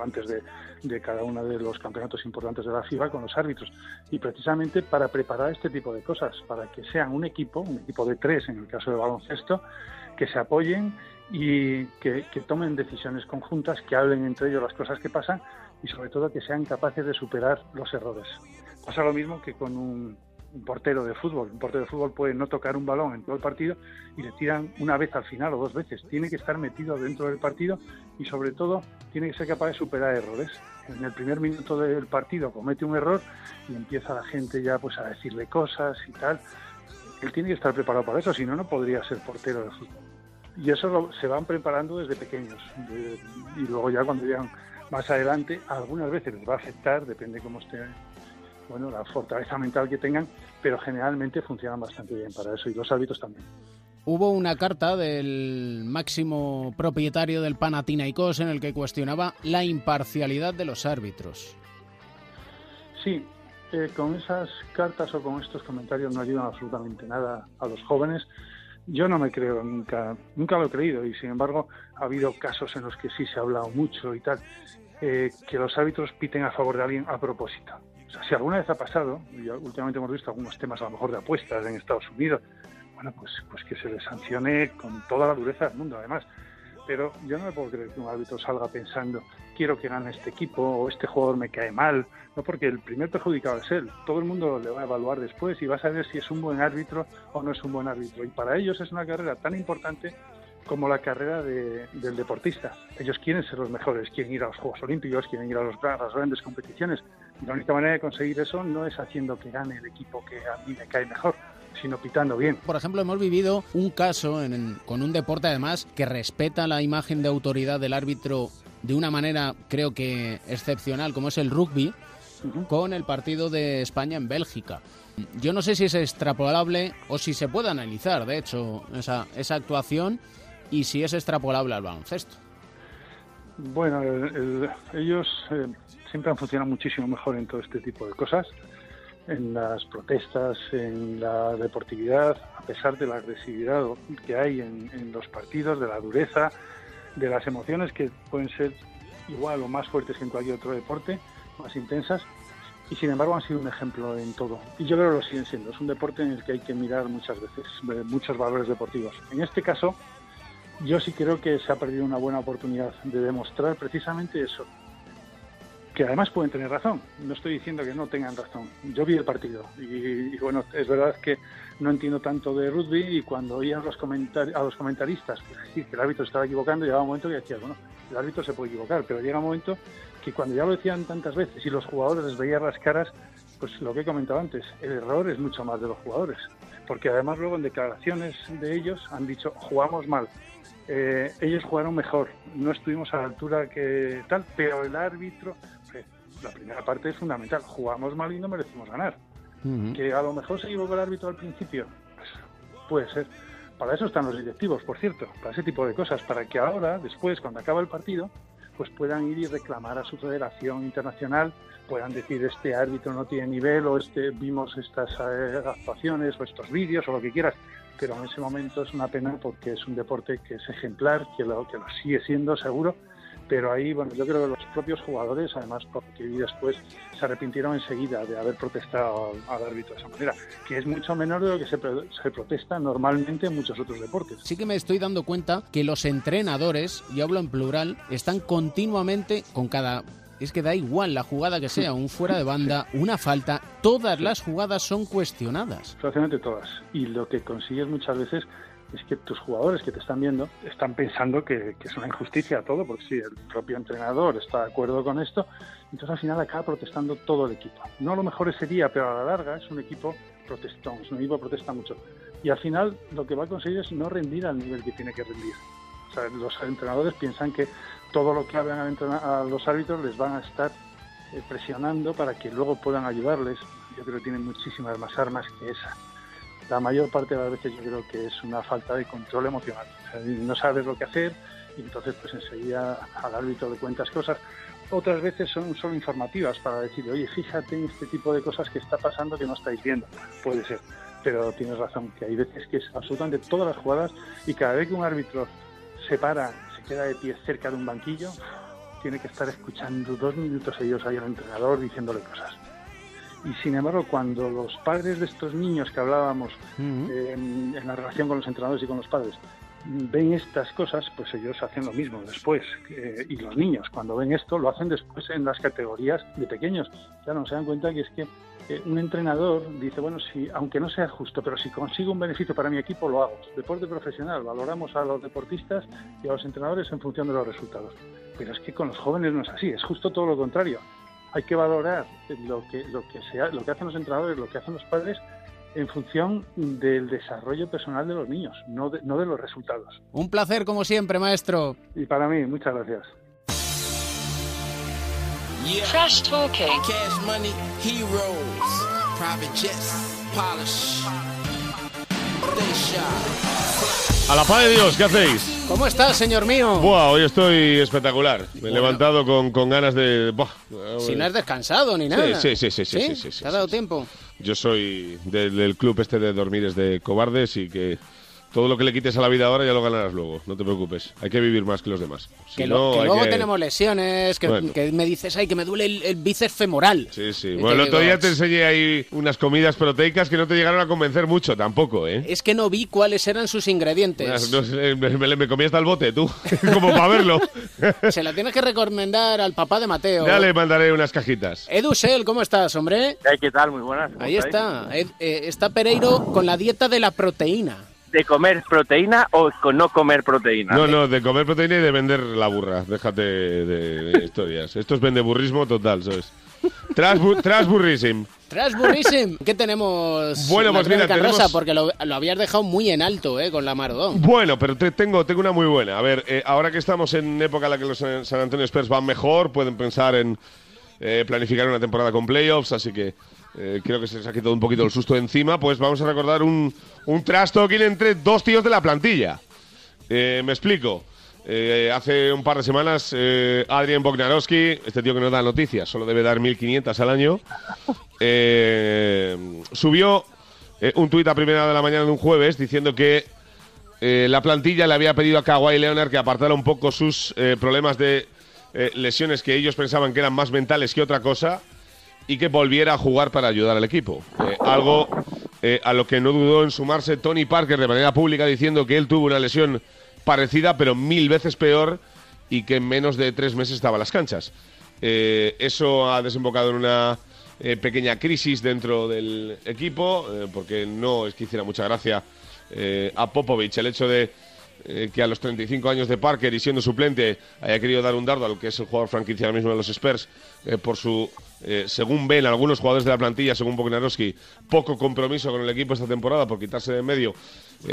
antes de, de, cada uno de los campeonatos importantes de la FIBA con los árbitros. Y precisamente para preparar este tipo de cosas, para que sean un equipo, un equipo de tres en el caso de baloncesto, que se apoyen y que, que tomen decisiones conjuntas, que hablen entre ellos las cosas que pasan y sobre todo que sean capaces de superar los errores. Pasa lo mismo que con un, un portero de fútbol. Un portero de fútbol puede no tocar un balón en todo el partido y le tiran una vez al final o dos veces. Tiene que estar metido dentro del partido y sobre todo tiene que ser capaz de superar errores. En el primer minuto del partido comete un error y empieza la gente ya pues a decirle cosas y tal. Él tiene que estar preparado para eso, si no, no podría ser portero de fútbol. Y eso se van preparando desde pequeños. De, y luego ya cuando llegan más adelante, algunas veces les va a afectar, depende cómo esté bueno, la fortaleza mental que tengan, pero generalmente funcionan bastante bien para eso y los árbitros también. Hubo una carta del máximo propietario del Panathinaikos en el que cuestionaba la imparcialidad de los árbitros. Sí, eh, con esas cartas o con estos comentarios no ayudan absolutamente nada a los jóvenes. Yo no me creo, nunca, nunca lo he creído y sin embargo ha habido casos en los que sí se ha hablado mucho y tal, eh, que los árbitros piten a favor de alguien a propósito. O sea, si alguna vez ha pasado, y últimamente hemos visto algunos temas a lo mejor de apuestas en Estados Unidos, bueno, pues, pues que se les sancione con toda la dureza del mundo, además. Pero yo no me puedo creer que un árbitro salga pensando, quiero que gane este equipo o este jugador me cae mal, no porque el primer perjudicado es él. Todo el mundo le va a evaluar después y va a saber si es un buen árbitro o no es un buen árbitro. Y para ellos es una carrera tan importante como la carrera de, del deportista. Ellos quieren ser los mejores, quieren ir a los Juegos Olímpicos, quieren ir a, las grandes competiciones. Y la única manera de conseguir eso no es haciendo que gane el equipo que a mí me cae mejor, sino pitando bien. Por ejemplo, hemos vivido un caso en, con un deporte además que respeta la imagen de autoridad del árbitro de una manera creo que excepcional, como es el rugby, uh -huh. con el partido de España en Bélgica. Yo no sé si es extrapolable o si se puede analizar, de hecho, esa, esa actuación y si es extrapolable al baloncesto. Bueno, el, el, ellos eh, siempre han funcionado muchísimo mejor en todo este tipo de cosas, en las protestas, en la deportividad, a pesar de la agresividad que hay en, en los partidos, de la dureza, de las emociones que pueden ser igual o más fuertes que en cualquier otro deporte, más intensas, y sin embargo han sido un ejemplo en todo. Y yo creo que lo siguen siendo. Es un deporte en el que hay que mirar muchas veces muchos valores deportivos. En este caso, yo sí creo que se ha perdido una buena oportunidad de demostrar precisamente eso. Que además pueden tener razón. No estoy diciendo que no tengan razón. Yo vi el partido y, bueno, es verdad que no entiendo tanto de rugby y cuando oía a los, comentar- a los comentaristas pues, decir que el árbitro estaba equivocando, llegaba un momento que decía, bueno, el árbitro se puede equivocar, pero llega un momento que cuando ya lo decían tantas veces y los jugadores les veían las caras, pues lo que he comentado antes, el error es mucho más de los jugadores. Porque además luego en declaraciones de ellos han dicho, jugamos mal, eh, ellos jugaron mejor, no estuvimos a la altura que tal, pero el árbitro, la primera parte es fundamental, jugamos mal y no merecimos ganar. Que a lo mejor se equivocó el árbitro al principio, pues puede ser. Para eso están los directivos, por cierto, para ese tipo de cosas, para que ahora, después, cuando acaba el partido, pues puedan ir y reclamar a su federación internacional, puedan decir este árbitro no tiene nivel o este vimos estas eh, actuaciones o estos vídeos o lo que quieras. Pero en ese momento es una pena porque es un deporte que es ejemplar, que lo, que lo sigue siendo seguro. Pero ahí, bueno, yo creo que los propios jugadores, además, porque después, se arrepintieron enseguida de haber protestado al, árbitro de esa manera, que es mucho menor de lo que se, se protesta normalmente en muchos otros deportes. Sí que me estoy dando cuenta que los entrenadores, y hablo en plural, están continuamente con cada... Es que da igual la jugada que sea, un fuera de banda, una falta, todas las jugadas son cuestionadas. Prácticamente todas. Y lo que consigues muchas veces es que tus jugadores que te están viendo están pensando que, es una injusticia todo, porque si el propio entrenador está de acuerdo con esto, entonces al final acaba protestando todo el equipo. No lo mejor ese día, pero a la larga es un equipo protestón, es un equipo que protesta mucho. Y al final lo que va a conseguir es no rendir al nivel que tiene que rendir. O sea, los entrenadores piensan que todo lo que hagan a los árbitros les van a estar eh, presionando para que luego puedan ayudarles. Yo creo que tienen muchísimas más armas que esa. La mayor parte de las veces yo creo que es una falta de control emocional. No sabes lo que hacer y entonces pues enseguida al árbitro le cuentas cosas. Otras veces son solo informativas para decir, oye, fíjate en este tipo de cosas que está pasando que no estáis viendo. Puede ser, pero tienes razón, que hay veces que es absolutamente todas las jugadas y cada vez que un árbitro se para, se queda de pie cerca de un banquillo, tiene que estar escuchando dos minutos ellos ahí al entrenador diciéndole cosas. Y sin embargo, cuando los padres de estos niños que hablábamos eh, en, en la relación con los entrenadores y con los padres ven estas cosas, pues ellos hacen lo mismo después. Eh, y los niños, cuando ven esto, lo hacen después en las categorías de pequeños. Claro, no se dan cuenta que es que eh, un entrenador dice, bueno, si, aunque no sea justo, pero si consigo un beneficio para mi equipo, lo hago. Deporte profesional, valoramos a los deportistas y a los entrenadores en función de los resultados. Pero es que con los jóvenes no es así, es justo todo lo contrario. Hay que valorar lo que, lo que, sea, lo que hacen los entrenadores, lo que hacen los padres en función del desarrollo personal de los niños, no de, no de los resultados. Un placer como siempre, maestro. Y para mí, muchas gracias. Trash talking. Cash money, heroes, private jets, polish. They shot. A la paz de Dios, ¿qué hacéis? ¿Cómo estás, señor mío? Buah, hoy estoy espectacular. Me he levantado con, con ganas de... buah. Si no has descansado ni nada. Sí, sí, sí, sí, sí, sí, sí, ¿Te ha dado tiempo? Yo soy del, del club este de dormires de cobardes y que todo lo que le quites a la vida ahora ya lo ganarás luego. No te preocupes. Hay que vivir más que los demás. Si que, no, lo- que hay luego que- tenemos lesiones, que, Bueno. que me dices, ay, que me duele el, el bíceps femoral. Sí, sí. Y Bueno, el otro digo, día te enseñé ahí unas comidas proteicas que no te llegaron a convencer mucho tampoco, ¿eh? Es que no vi cuáles eran sus ingredientes. No sé, me, me- me comí hasta el bote, tú, como para verlo. Se la tienes que recomendar al papá de Mateo. Ya le mandaré unas cajitas. Edu Sel, ¿cómo estás, hombre? ¿Qué tal? Muy buenas. ¿cómo Ahí estáis? está. Ed- eh, está Pereiro con la dieta de la proteína. ¿De comer proteína o con no comer proteína? No, no, de comer proteína y de vender la burra. Déjate de, de historias. Esto es vendeburrismo total, ¿sabes? Trasbu Trasburrism. Trasburrism, ¿qué tenemos? Bueno, pues mira, tenemos- rosa? Porque lo, lo habías dejado muy en alto, ¿eh? Con la Marodón. Bueno, pero te- tengo, tengo una muy buena. A ver, eh, ahora que estamos en época en la que los San San Antonio Spurs van mejor, pueden pensar en eh, planificar una temporada con playoffs, así que eh, creo que se les ha quitado un poquito el susto encima. Pues vamos a recordar un, un trash talking entre dos tíos de la plantilla. Eh, me explico. Eh, hace un par de semanas, Adrian Bognarowski, este tío que no da noticias, solo debe dar 1.500 al año, subió un tuit a primera de la mañana de un jueves diciendo que la plantilla le había pedido a Kawhi Leonard que apartara un poco sus problemas de lesiones que ellos pensaban que eran más mentales que otra cosa y que volviera a jugar para ayudar al equipo. Eh, algo eh, a lo que no dudó en sumarse Tony Parker de manera pública diciendo que él tuvo una lesión parecida, pero mil veces peor y que en menos de tres meses estaba en las canchas. Eh, eso ha desembocado en una pequeña crisis dentro del equipo, porque no es que hiciera mucha gracia a Popovich el hecho de eh, que a los 35 años de Parker y siendo suplente haya querido dar un dardo a lo que es el jugador franquicia ahora mismo de los Spurs eh, por su, eh, según ven algunos jugadores de la plantilla, según Pognarowski, poco compromiso con el equipo esta temporada por quitarse de en medio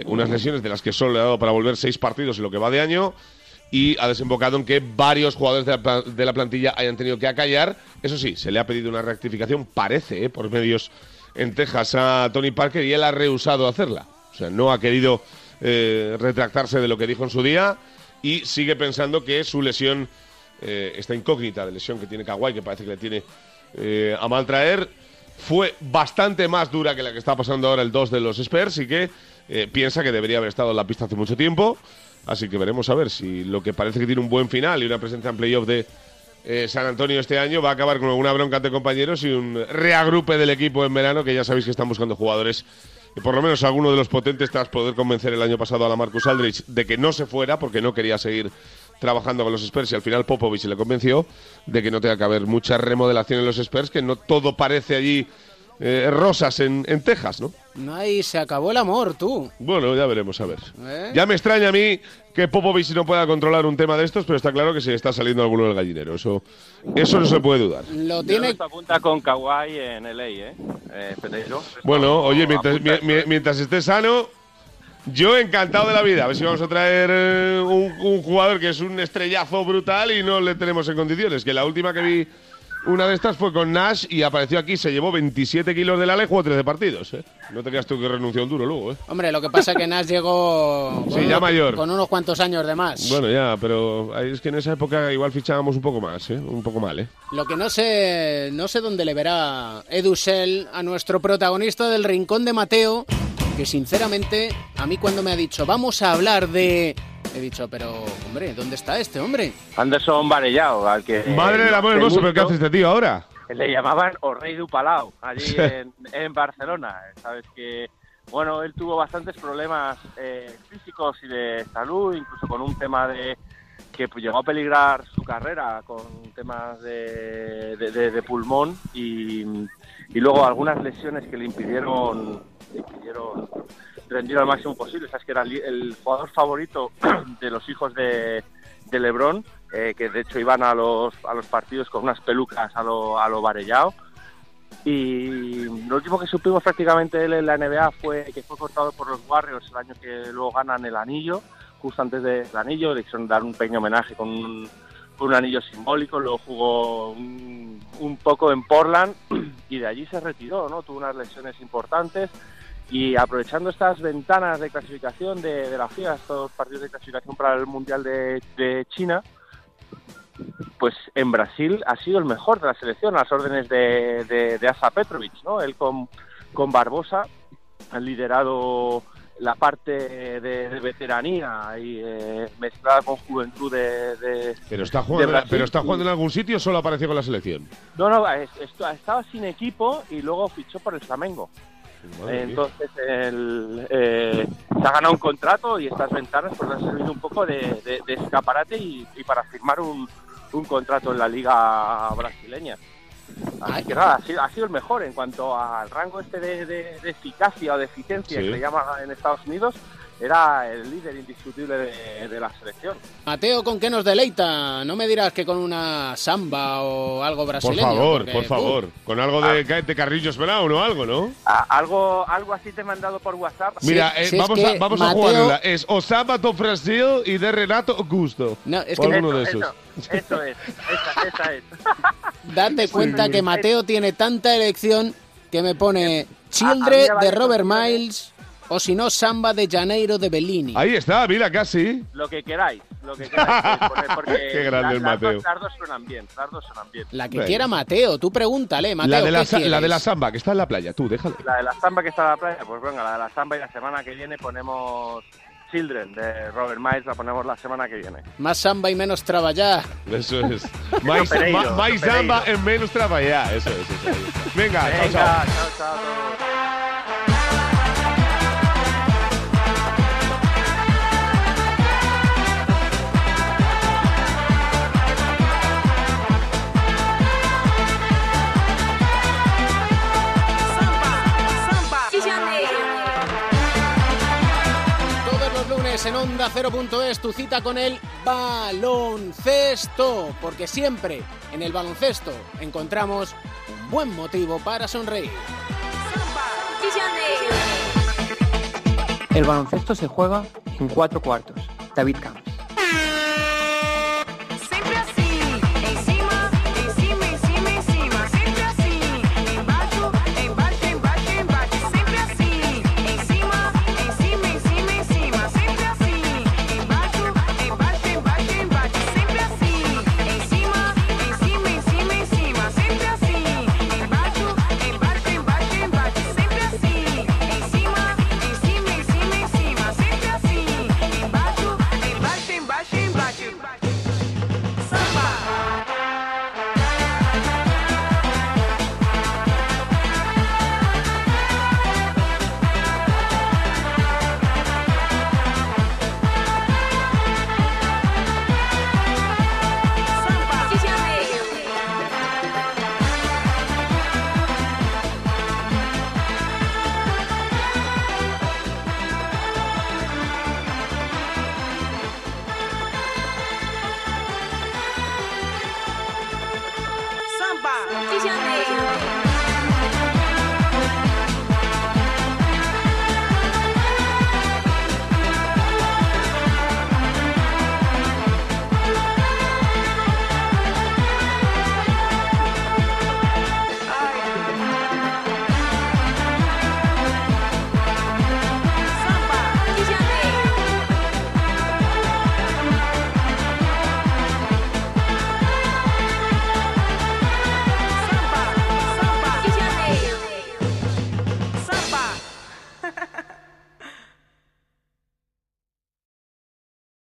unas lesiones de las que solo le ha dado para volver seis partidos en lo que va de año y ha desembocado en que varios jugadores de la, de la plantilla hayan tenido que acallar. Eso sí, se le ha pedido una rectificación, parece, eh, por medios en Texas a Tony Parker y él ha rehusado hacerla. O sea, no ha querido eh, retractarse de lo que dijo en su día y sigue pensando que su lesión, eh, esta incógnita de lesión que tiene Kawhi, que parece que le tiene eh, a mal traer, fue bastante más dura que la que está pasando ahora el 2 de los Spurs y que piensa que debería haber estado en la pista hace mucho tiempo. Así que veremos a ver si lo que parece que tiene un buen final y una presencia en playoff de San Antonio este año va a acabar con alguna bronca de compañeros y un reagrupe del equipo en verano, que ya sabéis que están buscando jugadores, y por lo menos alguno de los potentes, tras poder convencer el año pasado a la Marcus Aldrich de que no se fuera, porque no quería seguir trabajando con los Spurs, y al final Popovich le convenció de que no tenga que haber mucha remodelación en los Spurs, que no todo parece allí eh, rosas en, en Texas, ¿no? No hay, se acabó el amor, tú. Bueno, ya veremos, a ver. ¿Eh? Ya me extraña a mí que Popovich no pueda controlar un tema de estos, pero está claro que se está saliendo alguno del gallinero. Eso, eso no se puede dudar. Lo tiene... Apunta con Kawhi en LA, ¿eh? eh. Bueno, oye, mientras, mi- mi- mientras esté sano, yo encantado de la vida. A ver si vamos a traer eh, un, un jugador que es un estrellazo brutal y no le tenemos en condiciones. Que la última que vi, una de estas fue con Nash y apareció aquí, se llevó 27 kilos de la y jugó 13 partidos. ¿eh? No te creas tú que renunció a un duro luego. ¿eh? Hombre, lo que pasa es que Nash llegó con, Sí, ya unos- mayor. con unos cuantos años de más. Bueno, ya, pero es que en esa época igual fichábamos un poco más, ¿eh? Un poco mal, ¿eh? Lo que no sé, no sé dónde le verá Edu Shell a nuestro protagonista del Rincón de Mateo, que sinceramente a mí cuando me ha dicho vamos a hablar de... He dicho, pero hombre, ¿dónde está este hombre? Anderson Varellao, al que... Madre del amor hermoso, pero ¿qué hace este tío ahora? Le llamaban o Rey du Palau, allí en, en Barcelona. Sabes que, bueno, él tuvo bastantes problemas eh, físicos y de salud, incluso con un tema de que llegó a peligrar su carrera con temas de, de- de- de pulmón y, y luego algunas lesiones que le impidieron, le impidieron rendir al máximo posible. Sabes que era el, jugador favorito de los hijos de, de Lebron, eh, que de hecho iban a los, a los partidos con unas pelucas a lo, a lo Varellao. Y lo último que supimos prácticamente él en la NBA fue que fue cortado por los Warriors el año que luego ganan el anillo, justo antes del anillo, le quisieron dar un pequeño homenaje con un, con un anillo simbólico, luego jugó un, un poco en Portland y de allí se retiró, ¿no? Tuvo unas lesiones importantes y aprovechando estas ventanas de clasificación de, de la FIA, estos partidos de clasificación para el Mundial de, de China, pues en Brasil ha sido el mejor de la selección a las órdenes de, de, de Asa Petrovic, ¿no? Él con, con Barbosa han liderado la parte de, de veteranía y eh, mezclada con juventud de, de- Pero está jugando, pero está jugando en algún sitio o solo apareció con la selección. No, no, es- estaba sin equipo y luego fichó por el Flamengo. Madre mía. Entonces el, eh, se ha ganado un contrato y estas ventanas pues han servido un poco de, de- de escaparate y, y para firmar un, un contrato en la liga brasileña. Así que nada, ha sido, ha sido el mejor en cuanto al rango este de, de- de eficacia o de eficiencia Sí. que le llama en Estados Unidos. Era el líder indiscutible de, de la selección. Mateo, ¿con qué nos deleita? No me dirás que con una samba o algo Por brasileño. favor, porque, por uh, favor. Con algo de, de Carrillos Brown o algo, ¿no? Ah, algo, algo así te he mandado por WhatsApp. Mira, eh, vamos, a, vamos a jugarla. Es o Sábado Brasil y de Renato Augusto. No, es que- alguno de Eso, esos. Eso es, esa, esa es. Date cuenta que Mateo tiene tanta elección que me pone Childre de Robert con Miles o si no Samba de Janeiro de Bellini. Ahí está, mira, casi. Lo que queráis, lo que queráis poner, porque Qué grande las- el las Mateo. dos- Las dos suenan bien, las dos suenan bien. La que Venga. quiera Mateo, tú pregúntale, Mateo. la, de la, ¿qué sa- la de la samba, que está en la playa. Tú, déjale. La de la samba que está en la playa, pues venga, la de la samba y la semana que viene ponemos Children de Robert Miles, la ponemos la semana que viene. Más samba y menos traballar. Eso es. Pereiro, Pereiro. samba en menos trabajar. Eso es, eso es. Venga, chao, Venga, chao. chao, chao en Onda 0.es tu cita con el baloncesto, porque siempre en el baloncesto encontramos un buen motivo para sonreír. El baloncesto se juega en cuatro cuartos. David Camp.